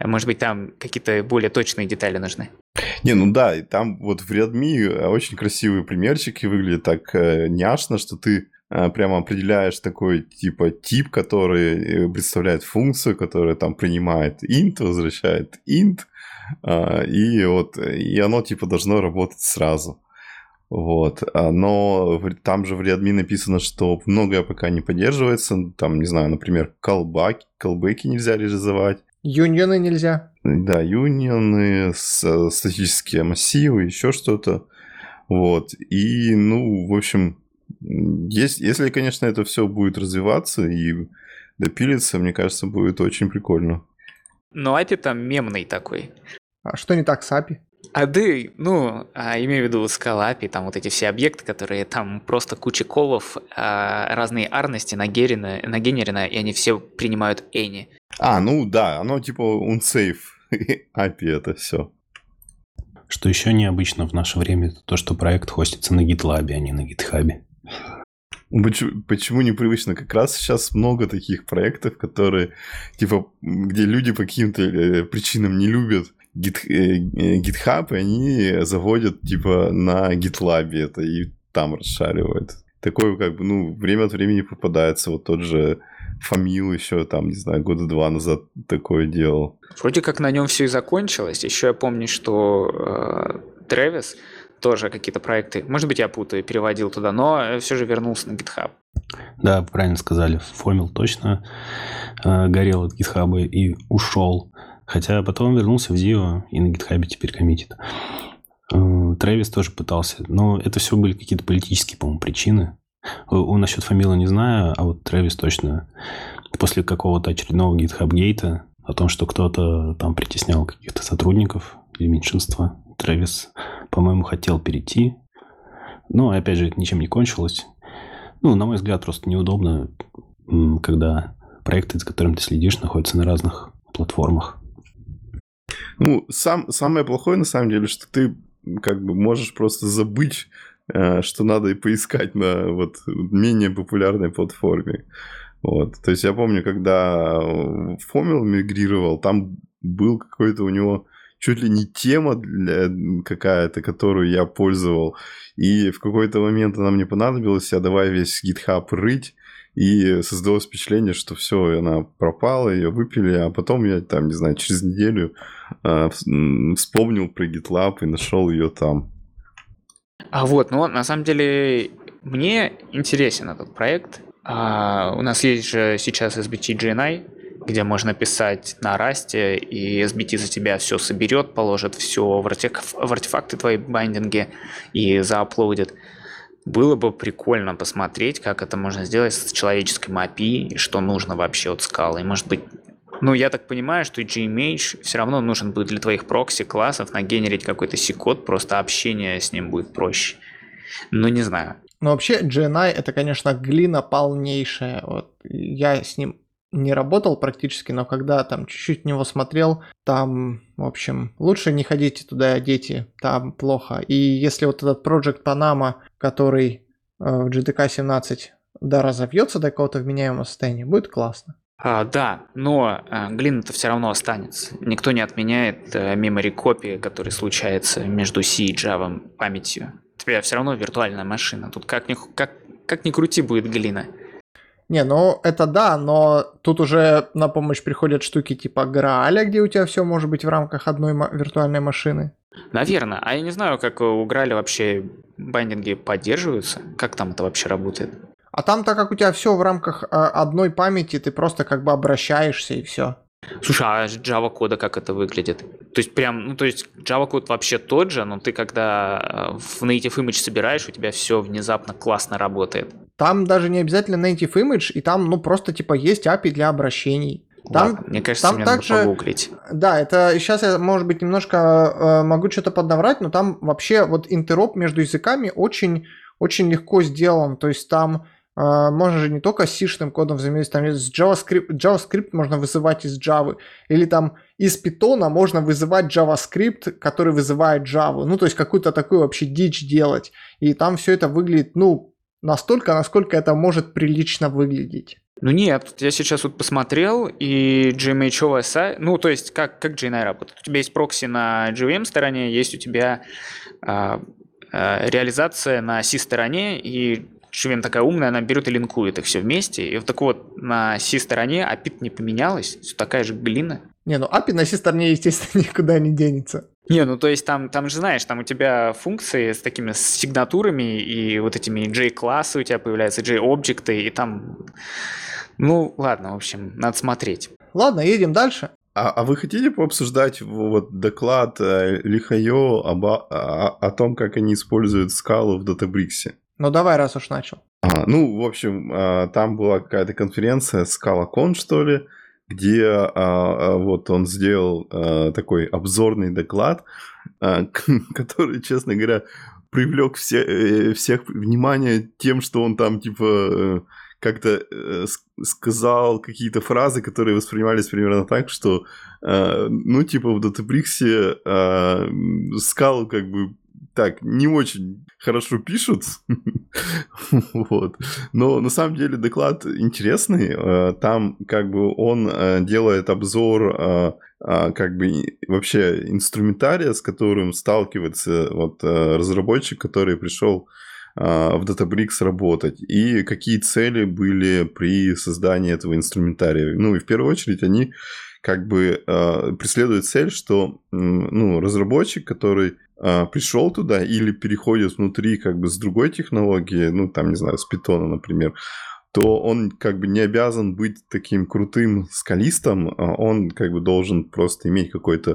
Может быть там какие-то более точные детали нужны. Не, ну да, и там вот в Redmi очень красивые примерчики выглядят так э, няшно, что ты прямо определяешь такой типа тип, который э, представляет функцию, которая там принимает int, возвращает int, а, и вот и оно типа должно работать сразу. Вот. А, но там же в Redmi написано, что многое пока не поддерживается. Там, не знаю, например, колбаки, колбеки нельзя реализовать. Юнионы нельзя. Да, юнионы, статические массивы, еще что-то. Вот. И, ну, в общем, есть, если, конечно, это все будет развиваться и допилиться, мне кажется, будет очень прикольно. Но API там мемный такой. А что не так с API? А ты, ну, а, имею в виду скала API, там вот эти все объекты, которые там просто куча колов, а, разные арности нагенерены, нагенерены, и они все принимают any. А, ну да, оно типа unsafe API это все. Что еще необычно в наше время, это то, что проект хостится на GitLab, а не на GitHub. Почему, почему непривычно? Как раз сейчас много таких проектов, которые, типа, где люди по каким-то э, причинам не любят гит, э, э, GitHub, и они заводят, типа, на GitLab это и там расшаривают. Такое, как бы, ну, время от времени попадается. Вот тот же Фамил еще там, не знаю, года два назад такое делал. Вроде как на нем все и закончилось. Еще я помню, что э, Трэвис тоже какие-то проекты. Может быть, я путаю, переводил туда, но все же вернулся на GitHub. Да, правильно сказали. Фомил точно э, горел от GitHub и ушел. Хотя потом вернулся в Zio и на GitHub теперь коммитит. Э, Трэвис тоже пытался. Но это все были какие-то политические, по-моему, причины. У, насчет Фамила не знаю, а вот Трэвис точно после какого-то очередного GitHub гейта о том, что кто-то там притеснял каких-то сотрудников или меньшинства, Трэвис по-моему, хотел перейти. Но, опять же, это ничем не кончилось. Ну, на мой взгляд, просто неудобно, когда проекты, за которыми ты следишь, находятся на разных платформах. Ну, сам, самое плохое, на самом деле, что ты как бы можешь просто забыть, э, что надо и поискать на вот менее популярной платформе. Вот. То есть я помню, когда Фомил мигрировал, там был какой-то у него чуть ли не тема какая-то, которую я пользовал. И в какой-то момент она мне понадобилась, я давай весь GitHub рыть. И создалось впечатление, что все, она пропала, ее выпили, а потом я там, не знаю, через неделю э, вспомнил про GitLab и нашел ее там. А вот, ну на самом деле мне интересен этот проект. А, у нас есть же сейчас SBT GNI, где можно писать на расте, и SBT за тебя все соберет, положит все в, артеф... в артефакты твои байдинги и зааплодит. Было бы прикольно посмотреть, как это можно сделать с человеческим API, и что нужно вообще от скалы. И может быть, ну, я так понимаю, что GMH все равно нужен будет для твоих прокси-классов нагенерить какой-то C-код, просто общение с ним будет проще. Ну, не знаю. Но вообще GNI это, конечно, глина полнейшая. Вот я с ним не работал практически, но когда там чуть-чуть него смотрел, там, в общем, лучше не ходите туда, дети, там плохо. И если вот этот Project Panama, который э, в GTK 17 да, разовьется до какого-то вменяемого состояния, будет классно. А, да, но а, глина-то все равно останется. Никто не отменяет а, memory copy, который случается между C и Java памятью. Тебя все равно виртуальная машина. Тут как ни, как, как ни крути будет глина. Не, ну это да, но тут уже на помощь приходят штуки типа Грааля, где у тебя все может быть в рамках одной виртуальной машины. Наверное. А я не знаю, как у Граля вообще байдинги поддерживаются. Как там это вообще работает? А там, так как у тебя все в рамках э, одной памяти, ты просто как бы обращаешься и все. Слушай, а Java кода как это выглядит? То есть прям, ну то есть Java код вообще тот же, но ты когда э, в Native Image собираешь, у тебя все внезапно классно работает. Там даже не обязательно Native Image, и там, ну просто типа есть API для обращений. Там, Ладно, мне кажется, там мне также, надо погуглить. Да, это сейчас я, может быть, немножко э, могу что-то поднаврать, но там вообще вот интероп между языками очень, очень легко сделан. То есть там Uh, можно же не только с C-шным кодом взаимодействовать, там с JavaScript, JavaScript можно вызывать из Java, или там из Python можно вызывать JavaScript, который вызывает Java, ну то есть какую-то такую вообще дичь делать, и там все это выглядит, ну, настолько, насколько это может прилично выглядеть. Ну нет, я сейчас вот посмотрел, и GMH OSI, ну то есть как, как GNI работает. У тебя есть прокси на GVM стороне, есть у тебя а, а, реализация на C-стороне, и Шивен такая умная, она берет и линкует их все вместе. И вот так вот на C-стороне API не поменялась, все такая же глина. Не, ну API на C-стороне, естественно, никуда не денется. Не, ну то есть там, там же знаешь, там у тебя функции с такими сигнатурами и вот этими J-классы у тебя появляются, J-объекты, и там... Ну, ладно, в общем, надо смотреть. Ладно, едем дальше. А, а вы хотите пообсуждать вот доклад э, Лихайо об, о, о том, как они используют скалу в Databricks? Ну давай, раз уж начал. А, ну, в общем, а, там была какая-то конференция ScalaCon, что ли, где а, а, вот он сделал а, такой обзорный доклад, а, который, честно говоря, привлек все, э, всех внимание тем, что он там типа э, как-то э, сказал какие-то фразы, которые воспринимались примерно так, что э, ну типа в Databricks э, скал как бы так не очень хорошо пишут. вот. Но на самом деле доклад интересный. Э, там как бы он э, делает обзор э, как бы вообще инструментария, с которым сталкивается вот разработчик, который пришел в Databricks работать, и какие цели были при создании этого инструментария. Ну и в первую очередь они как бы э, преследует цель, что ну, разработчик, который пришел туда или переходит внутри как бы с другой технологии, ну там, не знаю, с питона, например, то он как бы не обязан быть таким крутым скалистом, а он как бы должен просто иметь какой-то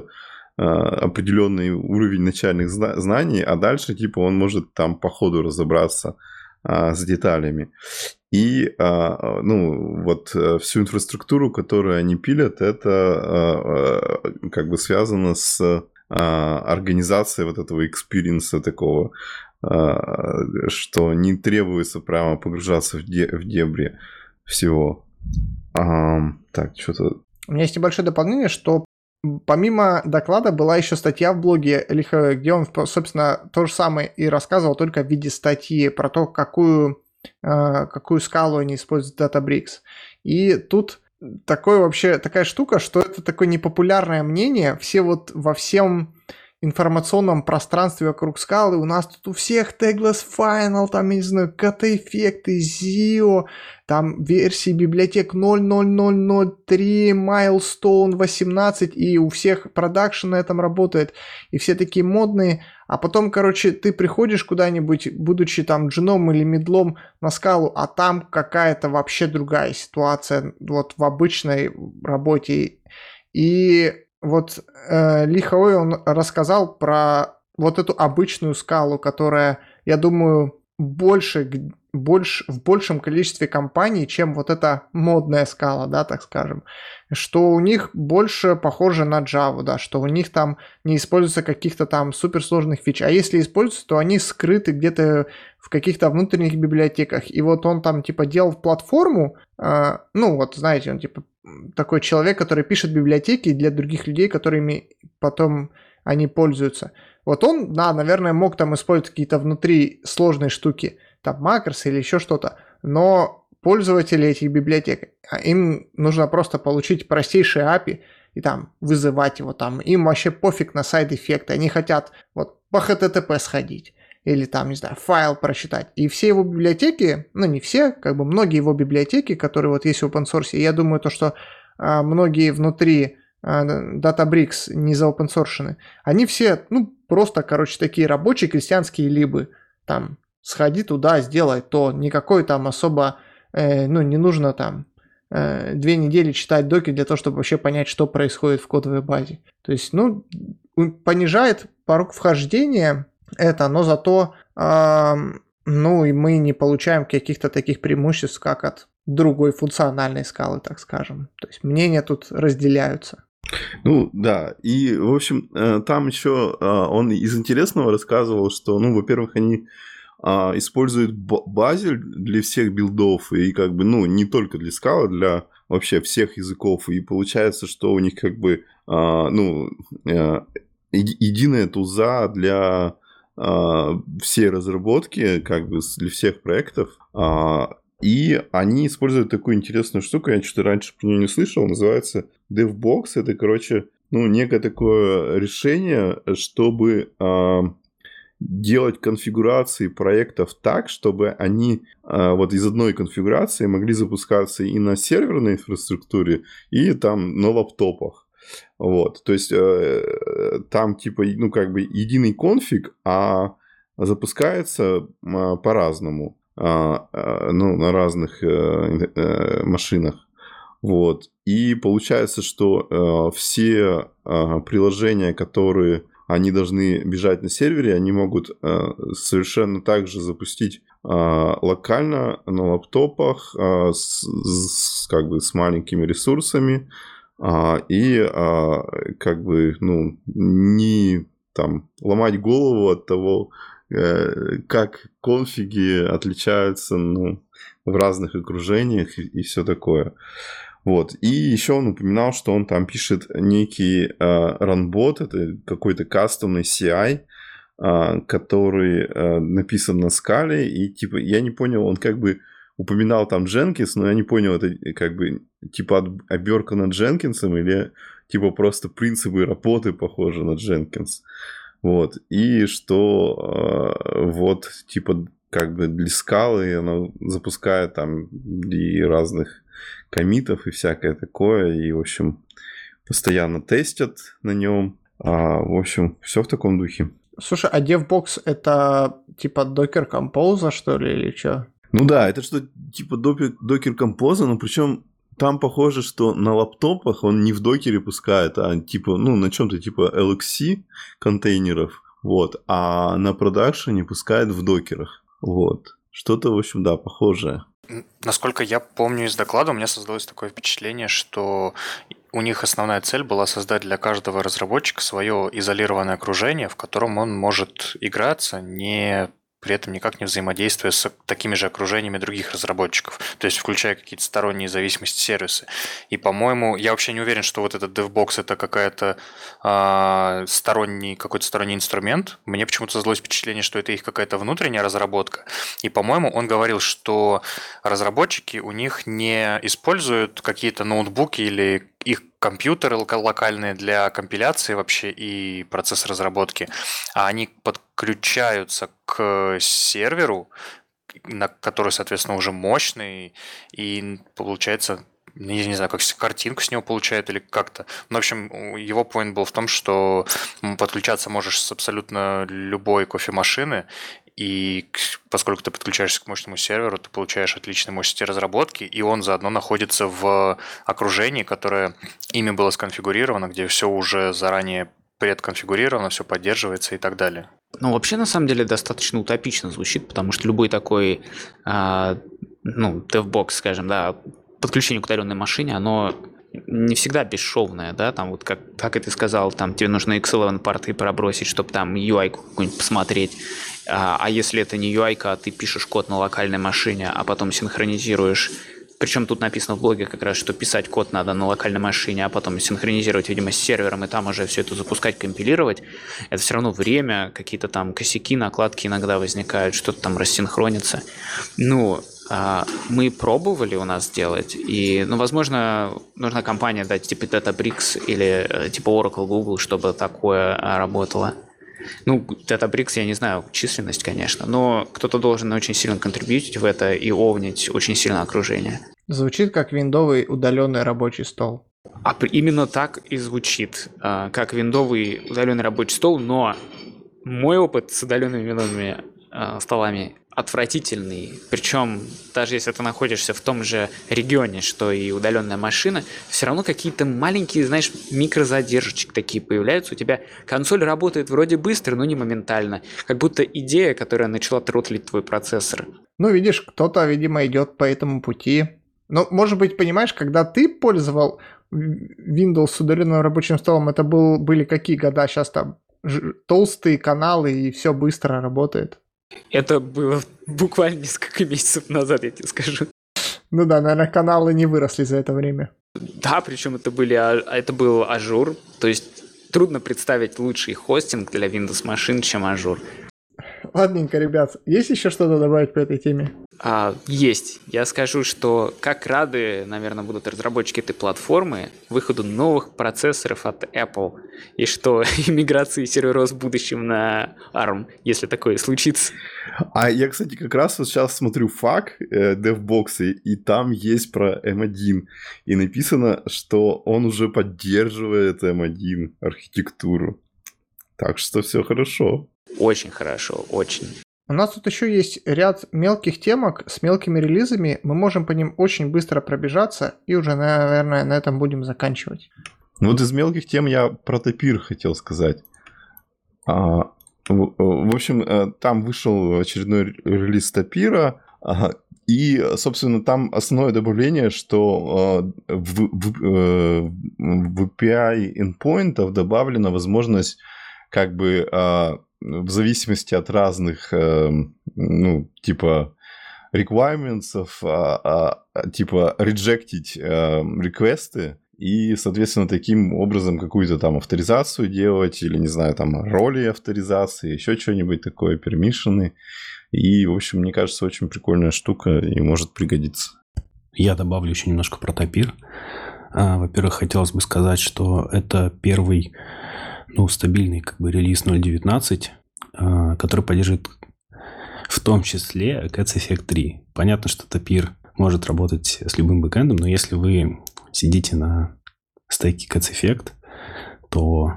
э, определенный уровень начальных зна- знаний, а дальше типа он может там по ходу разобраться а, с деталями. И, а, ну, вот э, всю инфраструктуру, которую они пилят, это а, как бы связано с организацией вот этого experience а такого, что не требуется прямо погружаться в, де в дебри всего. так, что-то... У меня есть небольшое дополнение, что Помимо доклада была еще статья в блоге Лиха, где он, собственно, то же самое и рассказывал, только в виде статьи про то, какую, э, какую скалу они используют в Databricks. И тут такой вообще, такая штука, что это такое непопулярное мнение. Все вот во всем информационном пространстве вокруг скалы. У нас тут у всех Tagless Final, там, я не знаю, ката-эффекты, ZIO, там версии библиотек 0.0.0.0.3, Milestone 18, и у всех продакшн на этом работает, и все такие модные. А потом, короче, ты приходишь куда-нибудь, будучи там джином или медлом на скалу, а там какая-то вообще другая ситуация вот в обычной работе. И вот э, Ли он рассказал про вот эту обычную скалу, которая, я думаю, больше, больше, в большем количестве компаний, чем вот эта модная скала, да, так скажем. Что у них больше похоже на Java, да, что у них там не используется каких-то там суперсложных фич. А если используются, то они скрыты где-то в каких-то внутренних библиотеках. И вот он там типа делал платформу, э, ну вот знаете, он типа такой человек, который пишет библиотеки для других людей, которыми потом они пользуются. Вот он, да, наверное, мог там использовать какие-то внутри сложные штуки, там макросы или еще что-то, но пользователи этих библиотек, а им нужно просто получить простейшие API и там вызывать его там. Им вообще пофиг на сайд-эффекты, они хотят вот по HTTP сходить или там, не знаю, файл прочитать. И все его библиотеки, ну не все, как бы многие его библиотеки, которые вот есть в open source, я думаю то, что а, многие внутри а, Databricks не за open source, они все, ну, просто, короче, такие рабочие крестьянские либы. Там, сходи туда, сделай то. Никакой там особо, э, ну, не нужно там э, две недели читать доки для того, чтобы вообще понять, что происходит в кодовой базе. То есть, ну, понижает порог вхождения это, но зато, э, ну, и мы не получаем каких-то таких преимуществ, как от другой функциональной скалы, так скажем. То есть мнения тут разделяются. Ну, да. И, в общем, э, там еще э, он из интересного рассказывал, что, ну, во-первых, они а, используют базель для всех билдов, и как бы, ну, не только для скала, для вообще всех языков. И получается, что у них как бы, а, ну, э, единая туза для всей разработки, как бы для всех проектов. А, и они используют такую интересную штуку, я что-то раньше про нее не слышал, называется DevBox. Это, короче, ну, некое такое решение, чтобы э, делать конфигурации проектов так, чтобы они э, вот из одной конфигурации могли запускаться и на серверной инфраструктуре, и там на лаптопах. Вот, то есть э, там типа, ну, как бы единый конфиг, а запускается э, по-разному. А, ну, на разных э, э, машинах. Вот. И получается, что э, все приложения, которые они должны бежать на сервере, они могут совершенно так же запустить локально на лаптопах с, с, как бы с маленькими ресурсами и как бы ну не там ломать голову от того, Э, как конфиги отличаются ну, в разных окружениях и, и все такое. Вот. И еще он упоминал, что он там пишет некий э, ранбот, это какой-то кастомный CI, э, который э, написан на скале, и типа, я не понял, он как бы упоминал там Jenkins, но я не понял, это как бы типа оберка над Дженкинсом или типа просто принципы работы похожи на Jenkins. Вот. И что э, вот, типа, как бы для скалы она запускает там и разных комитов и всякое такое. И, в общем, постоянно тестят на нем. А, в общем, все в таком духе. Слушай, а DevBox это типа Docker Compose, что ли, или что? Ну да, это что типа Docker Compose, но причем там похоже, что на лаптопах он не в докере пускает, а типа, ну, на чем-то типа LXC контейнеров, вот, а на продакшене пускает в докерах, вот. Что-то, в общем, да, похожее. Насколько я помню из доклада, у меня создалось такое впечатление, что у них основная цель была создать для каждого разработчика свое изолированное окружение, в котором он может играться, не при этом никак не взаимодействуя с такими же окружениями других разработчиков, то есть включая какие-то сторонние зависимости сервисы. И, по-моему, я вообще не уверен, что вот этот DevBox это какая-то э, сторонний, какой-то сторонний инструмент. Мне почему-то создалось впечатление, что это их какая-то внутренняя разработка. И, по-моему, он говорил, что разработчики у них не используют какие-то ноутбуки или их компьютеры локальные для компиляции вообще и процесс разработки, а они подключаются к серверу, на который, соответственно, уже мощный, и получается не, не знаю, как картинку с него получает или как-то. Ну, в общем, его point был в том, что подключаться можешь с абсолютно любой кофемашины, и поскольку ты подключаешься к мощному серверу, ты получаешь отличные мощности разработки, и он заодно находится в окружении, которое ими было сконфигурировано, где все уже заранее предконфигурировано, все поддерживается и так далее. Ну, вообще, на самом деле, достаточно утопично звучит, потому что любой такой, а, ну, DevBox, скажем, да, подключение к удаленной машине, оно не всегда бесшовное, да, там вот как, как и ты сказал, там тебе нужно X11 порты пробросить, чтобы там UI какую-нибудь посмотреть, а, а если это не UI, а ты пишешь код на локальной машине, а потом синхронизируешь причем тут написано в блоге как раз, что писать код надо на локальной машине, а потом синхронизировать, видимо, с сервером, и там уже все это запускать, компилировать. Это все равно время, какие-то там косяки, накладки иногда возникают, что-то там рассинхронится. Ну, а, мы пробовали у нас делать, и, ну, возможно, нужна компания дать типа Databricks или э, типа Oracle Google, чтобы такое а, работало. Ну, Databricks, я не знаю, численность, конечно, но кто-то должен очень сильно контрибьютить в это и овнить очень сильно окружение. Звучит как виндовый удаленный рабочий стол. А именно так и звучит, а, как виндовый удаленный рабочий стол, но мой опыт с удаленными виндовыми а, столами отвратительный. Причем, даже если ты находишься в том же регионе, что и удаленная машина, все равно какие-то маленькие, знаешь, микрозадержечки такие появляются. У тебя консоль работает вроде быстро, но не моментально. Как будто идея, которая начала тротлить твой процессор. Ну, видишь, кто-то, видимо, идет по этому пути. Ну, может быть, понимаешь, когда ты пользовал Windows с удаленным рабочим столом, это был, были какие года? Сейчас там толстые каналы и все быстро работает. Это было буквально несколько месяцев назад, я тебе скажу. Ну да, наверное, каналы не выросли за это время. Да, причем это, были, а, это был Azure. То есть трудно представить лучший хостинг для Windows машин, чем ажур. Ладненько, ребят, есть еще что-то добавить по этой теме? А, есть. Я скажу, что как рады, наверное, будут разработчики этой платформы выходу новых процессоров от Apple, и что и миграции серверов в будущем на ARM, если такое случится. А я, кстати, как раз вот сейчас смотрю FAQ э, DevBox, и, и там есть про M1, и написано, что он уже поддерживает M1 архитектуру. Так что все хорошо. Очень хорошо, очень. У нас тут еще есть ряд мелких темок с мелкими релизами. Мы можем по ним очень быстро пробежаться и уже, наверное, на этом будем заканчивать. Ну вот из мелких тем я про Тапир хотел сказать. А, в, в общем, э, там вышел очередной релиз Тапира, и, собственно, там основное добавление, что э, в, в, э, в API endpoint добавлена возможность как бы а, в зависимости от разных, э, ну, типа, requirements, а, а, типа, rejected э, реквесты, и, соответственно, таким образом какую-то там авторизацию делать, или, не знаю, там, роли авторизации, еще что-нибудь такое, пермишины. И, в общем, мне кажется, очень прикольная штука и может пригодиться. Я добавлю еще немножко про Тапир. А, во-первых, хотелось бы сказать, что это первый ну, стабильный как бы релиз 0.19, а, который поддерживает в том числе Cats Effect 3. Понятно, что Tapir может работать с любым бэкэндом, но если вы сидите на стейке Cats Effect, то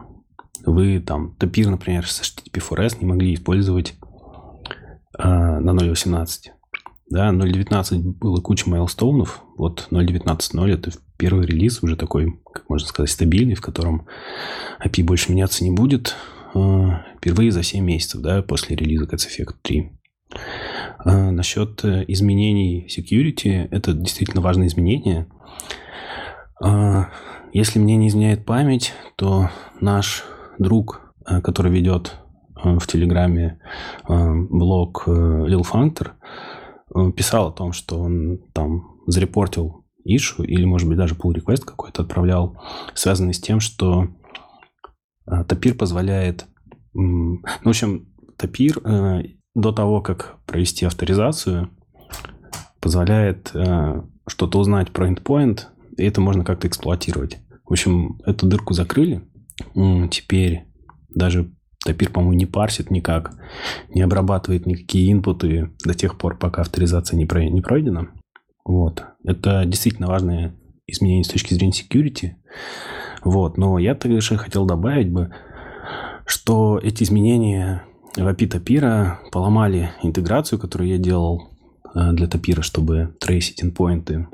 вы там Tapir, например, с HTTP4S не могли использовать э, на 0.18. Да, 0.19 было куча майлстоунов. Вот 0.19.0 это первый релиз, уже такой, как можно сказать, стабильный, в котором API больше меняться не будет. А, впервые за 7 месяцев, да, после релиза Cats Effect 3. А, насчет э, изменений security, это действительно важное изменение. Если мне не изменяет память, то наш друг, который ведет в Телеграме блог Lil Functor, писал о том, что он там зарепортил ишу или, может быть, даже pull request какой-то отправлял, связанный с тем, что Тапир позволяет... Ну, в общем, Тапир э, до того, как провести авторизацию, позволяет э, что-то узнать про endpoint, и это можно как-то эксплуатировать. В общем, эту дырку закрыли. Теперь даже Тапир, по-моему, не парсит никак, не обрабатывает никакие инпуты до тех пор, пока авторизация не, про... не пройдена. Вот. Это действительно важное изменение с точки зрения security. Вот. Но я также хотел добавить бы, что эти изменения в API Тапира поломали интеграцию, которую я делал э, для Тапира, чтобы трейсить endpoinты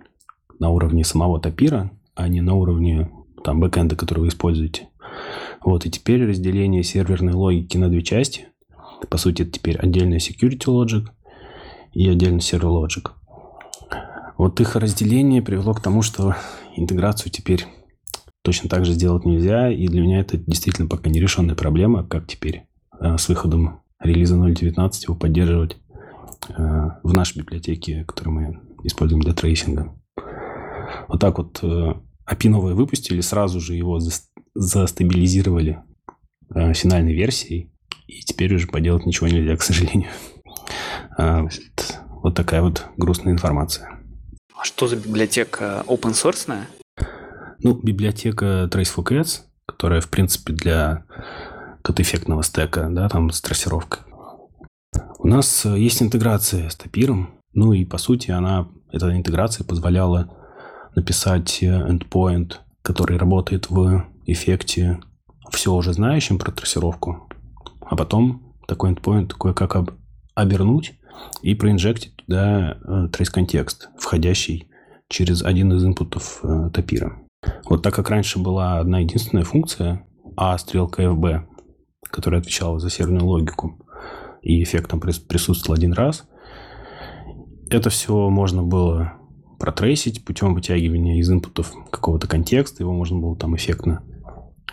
на уровне самого Тапира, а не на уровне там бэкэнда, который вы используете. Вот, и теперь разделение серверной логики на две части. По сути, это теперь отдельная security logic и отдельно server logic. Вот их разделение привело к тому, что интеграцию теперь точно так же сделать нельзя, и для меня это действительно пока нерешенная проблема, как теперь э, с выходом релиза 0.19 его поддерживать э, в нашей библиотеке, которую мы используем для трейсинга. Вот так вот э, API новое выпустили, сразу же его застабилизировали финальной версией, и теперь уже поделать ничего нельзя, к сожалению. Вот, вот такая вот грустная информация. А что за библиотека open source? Ну, библиотека Trace4Cats, которая, в принципе, для код-эффектного стека, да, там с трассировкой. У нас есть интеграция с топиром, ну и, по сути, она, эта интеграция позволяла написать endpoint, который работает в эффекте все уже знающим про трассировку, а потом такой endpoint кое-как об, обернуть и проинжектить туда э, трейс-контекст, входящий через один из инпутов э, топира. Вот так как раньше была одна единственная функция, а стрелка FB, которая отвечала за серверную логику, и эффект там присутствовал один раз, это все можно было протрейсить путем вытягивания из инпутов какого-то контекста, его можно было там эффектно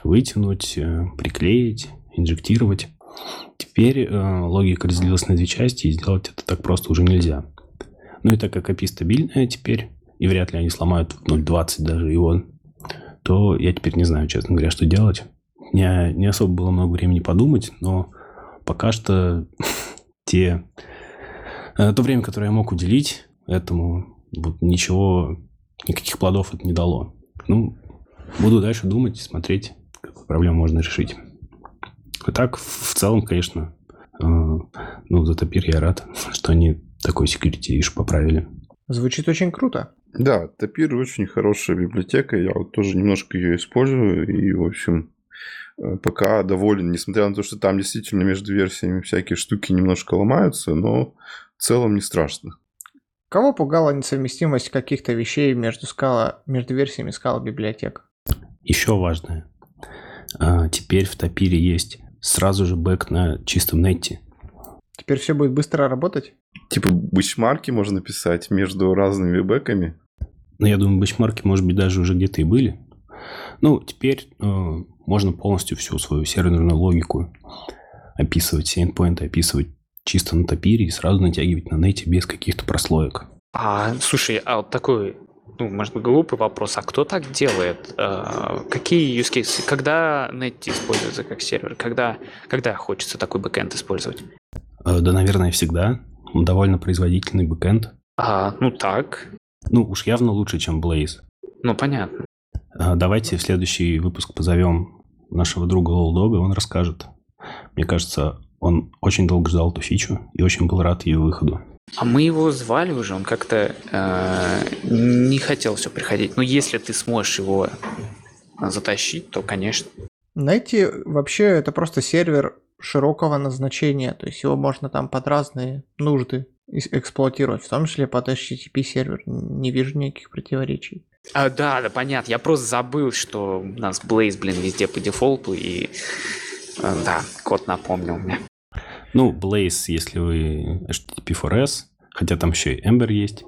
вытянуть, э, приклеить, инжектировать. Теперь э, логика разделилась на две части, и сделать это так просто уже нельзя. Ну и так как API стабильная теперь, и вряд ли они сломают в 0.20 даже его, то я теперь не знаю, честно говоря, что делать. Меня не особо было много времени подумать, но пока что те, э, то время, которое я мог уделить этому, вот ничего, никаких плодов это не дало. Ну, буду дальше думать, смотреть, какую проблему можно решить. И так, в целом, конечно, э, ну, за Топир я рад, что они такой security issue поправили. Звучит очень круто. Да, Топир очень хорошая библиотека. Я вот тоже немножко ее использую. И, в общем, э, пока доволен, несмотря на то, что там действительно между версиями всякие штуки немножко ломаются, но в целом не страшно. Кого пугала несовместимость каких-то вещей между, скала, между версиями скала библиотек? Еще важное. А, теперь в Топире есть сразу же бэк на чистом нете. Теперь все будет быстро работать? Типа бычмарки можно писать между разными бэками? Ну, я думаю, бычмарки, может быть, даже уже где-то и были. Ну, теперь э, можно полностью всю свою серверную логику описывать, все эндпоинты описывать чисто на топире и сразу натягивать на нете без каких-то прослоек. А, слушай, а вот такой, ну, может быть, глупый вопрос, а кто так делает? А, какие use cases? Когда Netty используется как сервер? Когда, когда хочется такой бэкэнд использовать? Э, да, наверное, всегда. Довольно производительный бэкэнд. А, ну так. Ну, уж явно лучше, чем Blaze. Ну, понятно. А, давайте в следующий выпуск позовем нашего друга Лолдога, он расскажет. Мне кажется, он очень долго ждал эту фичу и очень был рад ее выходу. А мы его звали уже, он как-то э, не хотел все приходить. Но если ты сможешь его затащить, то, конечно. Знаете, вообще это просто сервер широкого назначения, то есть его можно там под разные нужды эксплуатировать, в том числе под HTTP сервер. Не вижу никаких противоречий. А, да, да, понятно. Я просто забыл, что у нас Blaze, блин, везде по дефолту, и э, да, код напомнил мне. Ну, Blaze, если вы HTTP4S, хотя там еще и Ember есть.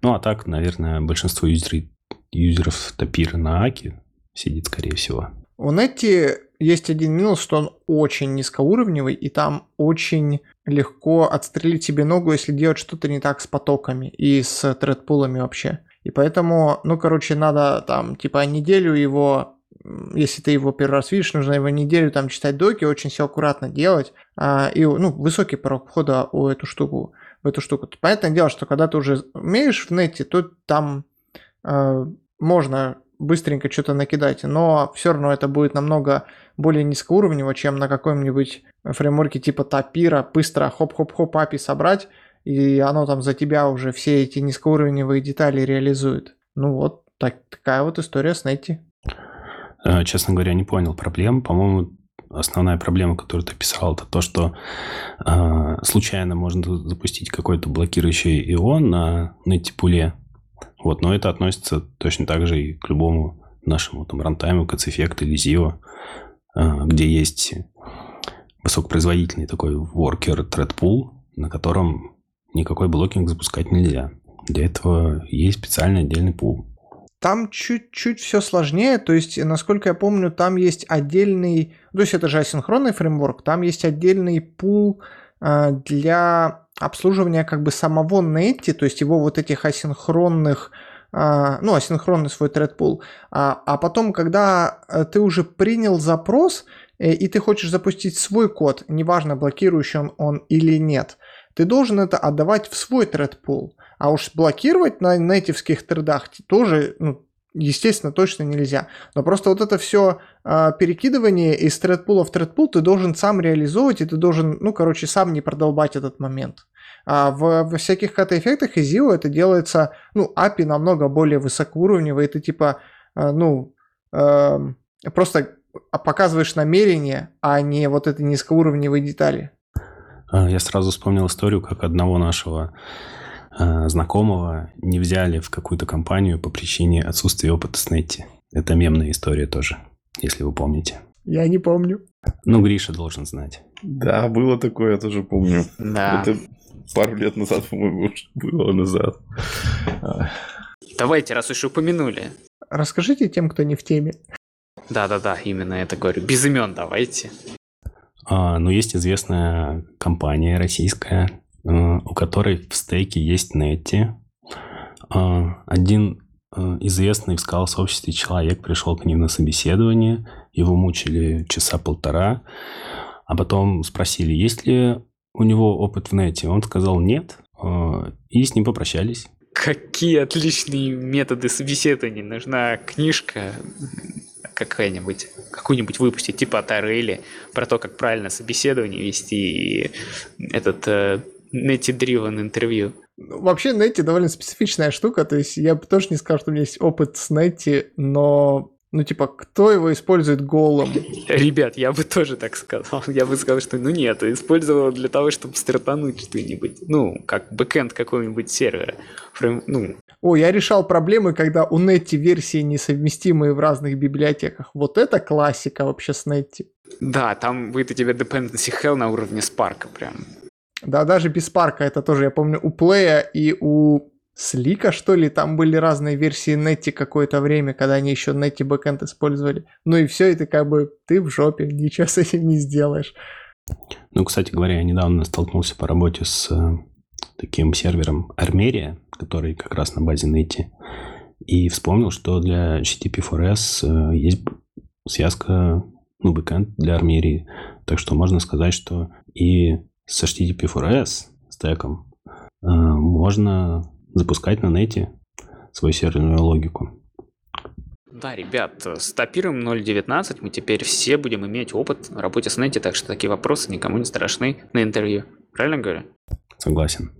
Ну, а так, наверное, большинство юзеров, юзеров Топира на Аки сидит, скорее всего. У Netty есть один минус, что он очень низкоуровневый, и там очень легко отстрелить себе ногу, если делать что-то не так с потоками и с тредпулами вообще. И поэтому, ну, короче, надо там, типа, неделю его, если ты его первый раз видишь, нужно его неделю там читать доки, очень все аккуратно делать. А, и, ну, высокий порог входа у эту штуку, в эту штуку. Понятное дело, что когда ты уже умеешь в нете, то там э, можно быстренько что-то накидать, но все равно это будет намного более низкоуровнево, чем на каком-нибудь фреймворке типа Тапира, быстро хоп-хоп-хоп API собрать, и оно там за тебя уже все эти низкоуровневые детали реализует. Ну вот, так, такая вот история с Netty. Э, честно говоря, не понял проблем. По-моему, основная проблема, которую ты писал, это то, что э, случайно можно запустить какой-то блокирующий ион на нетипуле, вот, но это относится точно так же и к любому нашему там рантайму, CACEFFECT или ZIO. а, где есть высокопроизводительный такой worker thread pool, на котором никакой блокинг запускать нельзя. Для этого есть специальный отдельный пул. Там чуть-чуть все сложнее, то есть, насколько я помню, там есть отдельный, то есть это же асинхронный фреймворк, там есть отдельный пул э, для обслуживания как бы самого Netty, то есть его вот этих асинхронных, э, ну, асинхронный свой pool. А, а потом, когда э, ты уже принял запрос, э, и ты хочешь запустить свой код, неважно, блокирующий он, он или нет, ты должен это отдавать в свой pool. А уж блокировать на нейтивских тредах тоже, ну, естественно, точно нельзя. Но просто вот это все э, перекидывание из тредпула в тредпул ты должен сам реализовывать, и ты должен, ну, короче, сам не продолбать этот момент. А в, во всяких ката-эффектах из IO это делается, ну, API намного более высокоуровневый, и ты типа, э, ну, э, просто показываешь намерение, а не вот этой низкоуровневой детали. Я сразу вспомнил историю, как одного нашего знакомого не взяли в какую-то компанию по причине отсутствия опыта с Нетти. Это мемная история тоже, если вы помните. Я не помню. Ну, Гриша должен знать. Да, было такое, я тоже помню. Да. Это пару лет назад, по-моему, было назад. Давайте, раз уж упомянули. Расскажите тем, кто не в теме. Да-да-да, именно это говорю. Без имен давайте. А, ну, есть известная компания российская, у которой в стейке есть Netty. Э, один э, известный в скал-сообществе человек пришел к ним на собеседование, его мучили часа полтора, а потом спросили, есть ли у него опыт в нете. Он сказал нет, и с ним попрощались. Какие отличные методы собеседования. Нужна книжка какая-нибудь, какую-нибудь выпустить, типа от про то, как правильно собеседование вести, и этот Netty-driven интервью. Вообще, Netty довольно специфичная штука, то есть я бы тоже не сказал, что у меня есть опыт с Netty, но ну, типа, кто его использует голым? Ребят, я бы тоже так сказал. Я бы сказал, что ну нет, использовал для того, чтобы стартануть что-нибудь. Ну, как бэкэнд какого-нибудь сервера. Фрейм, ну. О, я решал проблемы, когда у Netty версии несовместимые в разных библиотеках. Вот это классика вообще с Netty. Да, там будет у тебя dependency hell на уровне Spark прям. Да, даже без парка это тоже, я помню, у Плея и у Слика, что ли, там были разные версии Netty какое-то время, когда они еще Netty бэкэнд использовали. Ну и все, и ты как бы, ты в жопе, ничего с этим не сделаешь. Ну, кстати говоря, я недавно столкнулся по работе с э, таким сервером Armeria, который как раз на базе Netty, и вспомнил, что для HTTP4S э, есть связка, ну, бэкэнд для Armeria. Так что можно сказать, что и с HTTP4S стеком э, можно запускать на нете свою серверную логику. Да, ребят, стопируем 0.19, мы теперь все будем иметь опыт в работе с нете, так что такие вопросы никому не страшны на интервью. Правильно говорю? Согласен.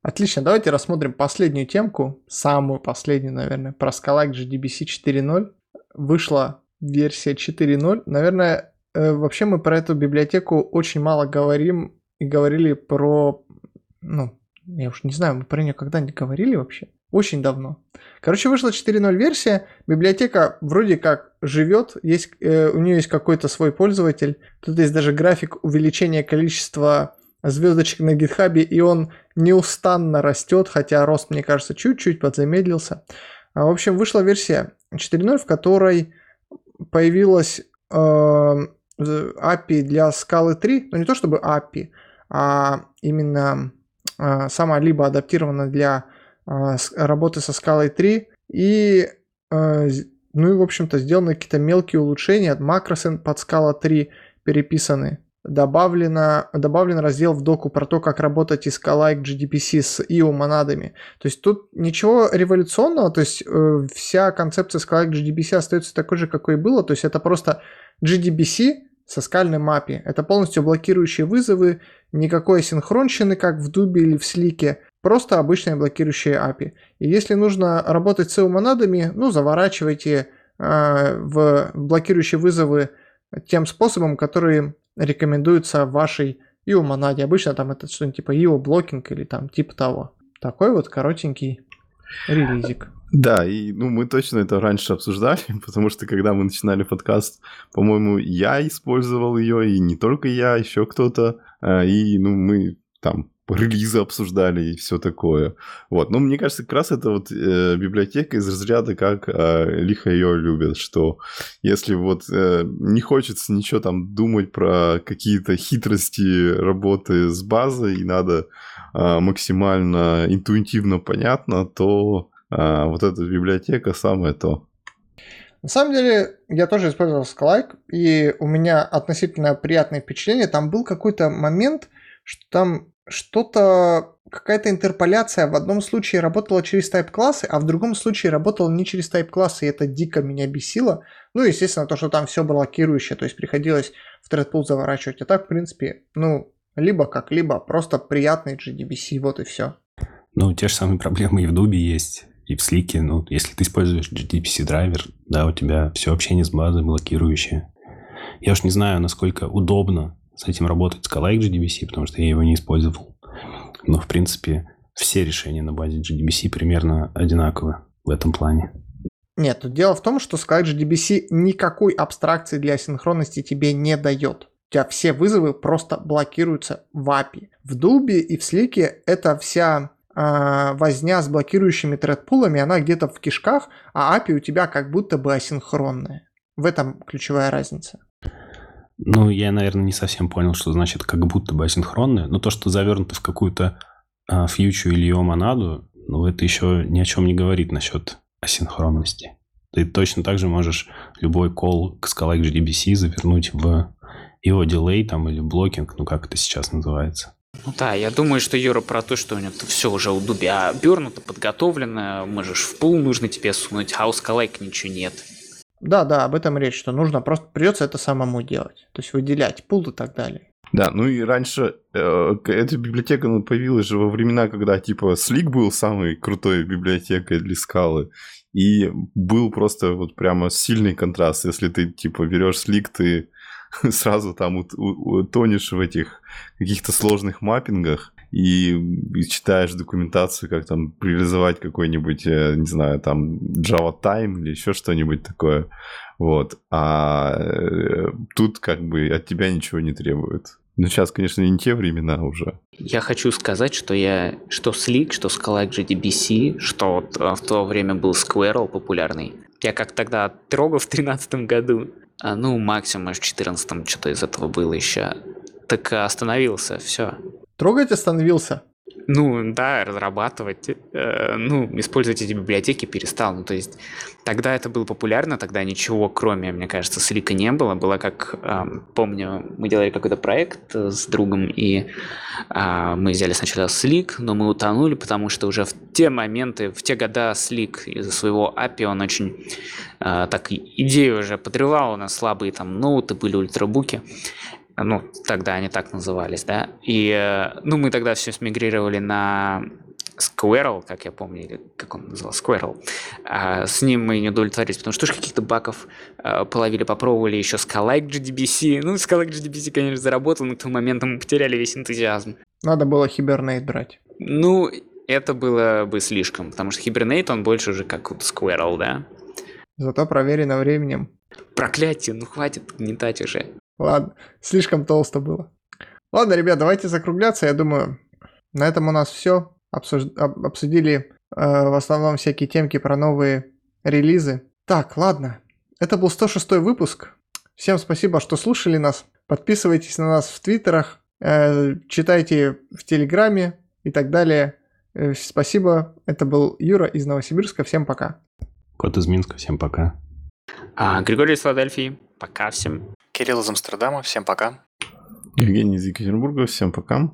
Отлично, давайте рассмотрим последнюю темку, самую последнюю, наверное, про Scalak GDBC 4.0. Вышла версия 4.0. Наверное, э, вообще мы про эту библиотеку очень мало говорим и говорили про... Ну, я уж не знаю, мы про нее когда-нибудь говорили вообще? Очень давно. Короче, вышла 4.0 версия, библиотека вроде как живет, есть, э, у нее есть какой-то свой пользователь, тут есть даже график увеличения количества звездочек на гитхабе, и он неустанно растет, хотя рост, мне кажется, чуть-чуть подзамедлился. А, в общем, вышла версия 4.0, в которой появилась э, API для Scala 3, ну не то чтобы API, а именно а, сама либо адаптирована для а, работы со скалой 3 и а, ну и в общем-то сделаны какие-то мелкие улучшения макросы под скала 3 переписаны добавлено, добавлен раздел в доку про то, как работать из Scalike GDPC с IO монадами. То есть тут ничего революционного, то есть э, вся концепция Scalike GDBC остается такой же, какой и было, то есть это просто GDBC со скальным API. Это полностью блокирующие вызовы, никакой синхронщины, как в Дубе или в Слике, просто обычные блокирующие API. И если нужно работать с EU-монадами, ну, заворачивайте э, в блокирующие вызовы тем способом, который рекомендуется вашей EU-монаде. Обычно там это что-нибудь типа EU-блокинг или там типа того. Такой вот коротенький релизик. Да, и ну, мы точно это раньше обсуждали, потому что когда мы начинали подкаст, по-моему, я использовал ее, и не только я, еще кто-то. А, и ну, мы там релизы обсуждали и все такое. Вот. Но мне кажется, как раз это вот э, библиотека из разряда, как э, лихо ее любят, что если вот э, не хочется ничего там думать про какие-то хитрости работы с базой, и надо э, максимально интуитивно понятно, то а, вот эта библиотека самое то. На самом деле, я тоже использовал Skype, и у меня относительно приятное впечатление. Там был какой-то момент, что там что-то, какая-то интерполяция в одном случае работала через тайп-классы, а в другом случае работала не через тайп-классы, и это дико меня бесило. Ну, естественно, то, что там все блокирующее, то есть приходилось в thread заворачивать. А так, в принципе, ну, либо как-либо, просто приятный GDBC, вот и все. Ну, те же самые проблемы и в Дубе есть и в слике, ну, если ты используешь GDPC драйвер, да, у тебя все общение с базой блокирующее. Я уж не знаю, насколько удобно с этим работать с Scala GDBC, потому что я его не использовал. Но, в принципе, все решения на базе GDBC примерно одинаковы в этом плане. Нет, дело в том, что Scala GDBC никакой абстракции для синхронности тебе не дает. У тебя все вызовы просто блокируются в API. В Дубе и в Слике это вся возня с блокирующими тредпулами, она где-то в кишках, а API у тебя как будто бы асинхронная. В этом ключевая разница. Ну, я, наверное, не совсем понял, что значит как будто бы асинхронная. Но то, что завернуто в какую-то э, фьючу или ее монаду, ну, это еще ни о чем не говорит насчет асинхронности. Ты точно так же можешь любой call к Scala GDBC завернуть в его дилей там или блокинг, ну как это сейчас называется. Ну да, я думаю, что Юра про то, что у него все уже у Дубя обернуто, подготовлено, можешь в пул нужно тебе сунуть, а у Скалайка ничего нет. Да, да, об этом речь, что нужно просто придется это самому делать. То есть выделять пул и так далее. Да, ну и раньше э, эта библиотека ну, появилась же во времена, когда типа Слик был самой крутой библиотекой для скалы. И был просто вот прямо сильный контраст. Если ты типа берешь Слик, ты сразу там утонешь в этих каких-то сложных маппингах и, читаешь документацию, как там реализовать какой-нибудь, э, не знаю, там Java Time или еще что-нибудь такое. Вот. А э, тут как бы от тебя ничего не требует. Ну, сейчас, конечно, не те времена уже. Я хочу сказать, что я что Slick, что Scala GDBC, что э, в то время был Squirrel популярный. Я как тогда трогал в тринадцатом году. А, ну, максимум в 14 что-то из этого было еще. Так остановился, все. Трогать остановился? Ну, да, разрабатывать, э, ну, использовать эти библиотеки перестал. Ну, то есть тогда это было популярно, тогда ничего, кроме, мне кажется, слика не было. Было как, э, помню, мы делали какой-то проект с другом, и э, мы взяли сначала слик, но мы утонули, потому что уже в те моменты, в те года слик из-за своего API, он очень э, так идею уже подрывал, у нас слабые там ноуты были, ультрабуки ну, тогда они так назывались, да, и, э, ну, мы тогда все смигрировали на Squirrel, как я помню, или как он называл, Squirrel. А с ним мы не удовлетворились, потому что уж каких-то баков а, половили, попробовали еще Scalike GDBC. Ну, Scalike GDBC, конечно, заработал, но к тому моменту мы потеряли весь энтузиазм. Надо было Hibernate брать. Ну, это было бы слишком, потому что Hibernate, он больше уже как Squirrel, да? Зато проверено временем. Проклятие, ну хватит гнетать уже. Ладно, слишком толсто было. Ладно, ребят, давайте закругляться. Я думаю, на этом у нас все. Обсуж... Обсудили э, в основном всякие темки про новые релизы. Так, ладно. Это был 106 выпуск. Всем спасибо, что слушали нас. Подписывайтесь на нас в твиттерах, э, читайте в телеграме и так далее. Э, спасибо. Это был Юра из Новосибирска. Всем пока. Кот из Минска. Всем пока. А, Григорий из Филадельфии. Пока всем. Кирилл из Амстердама. Всем пока. Евгений из Екатеринбурга. Всем пока.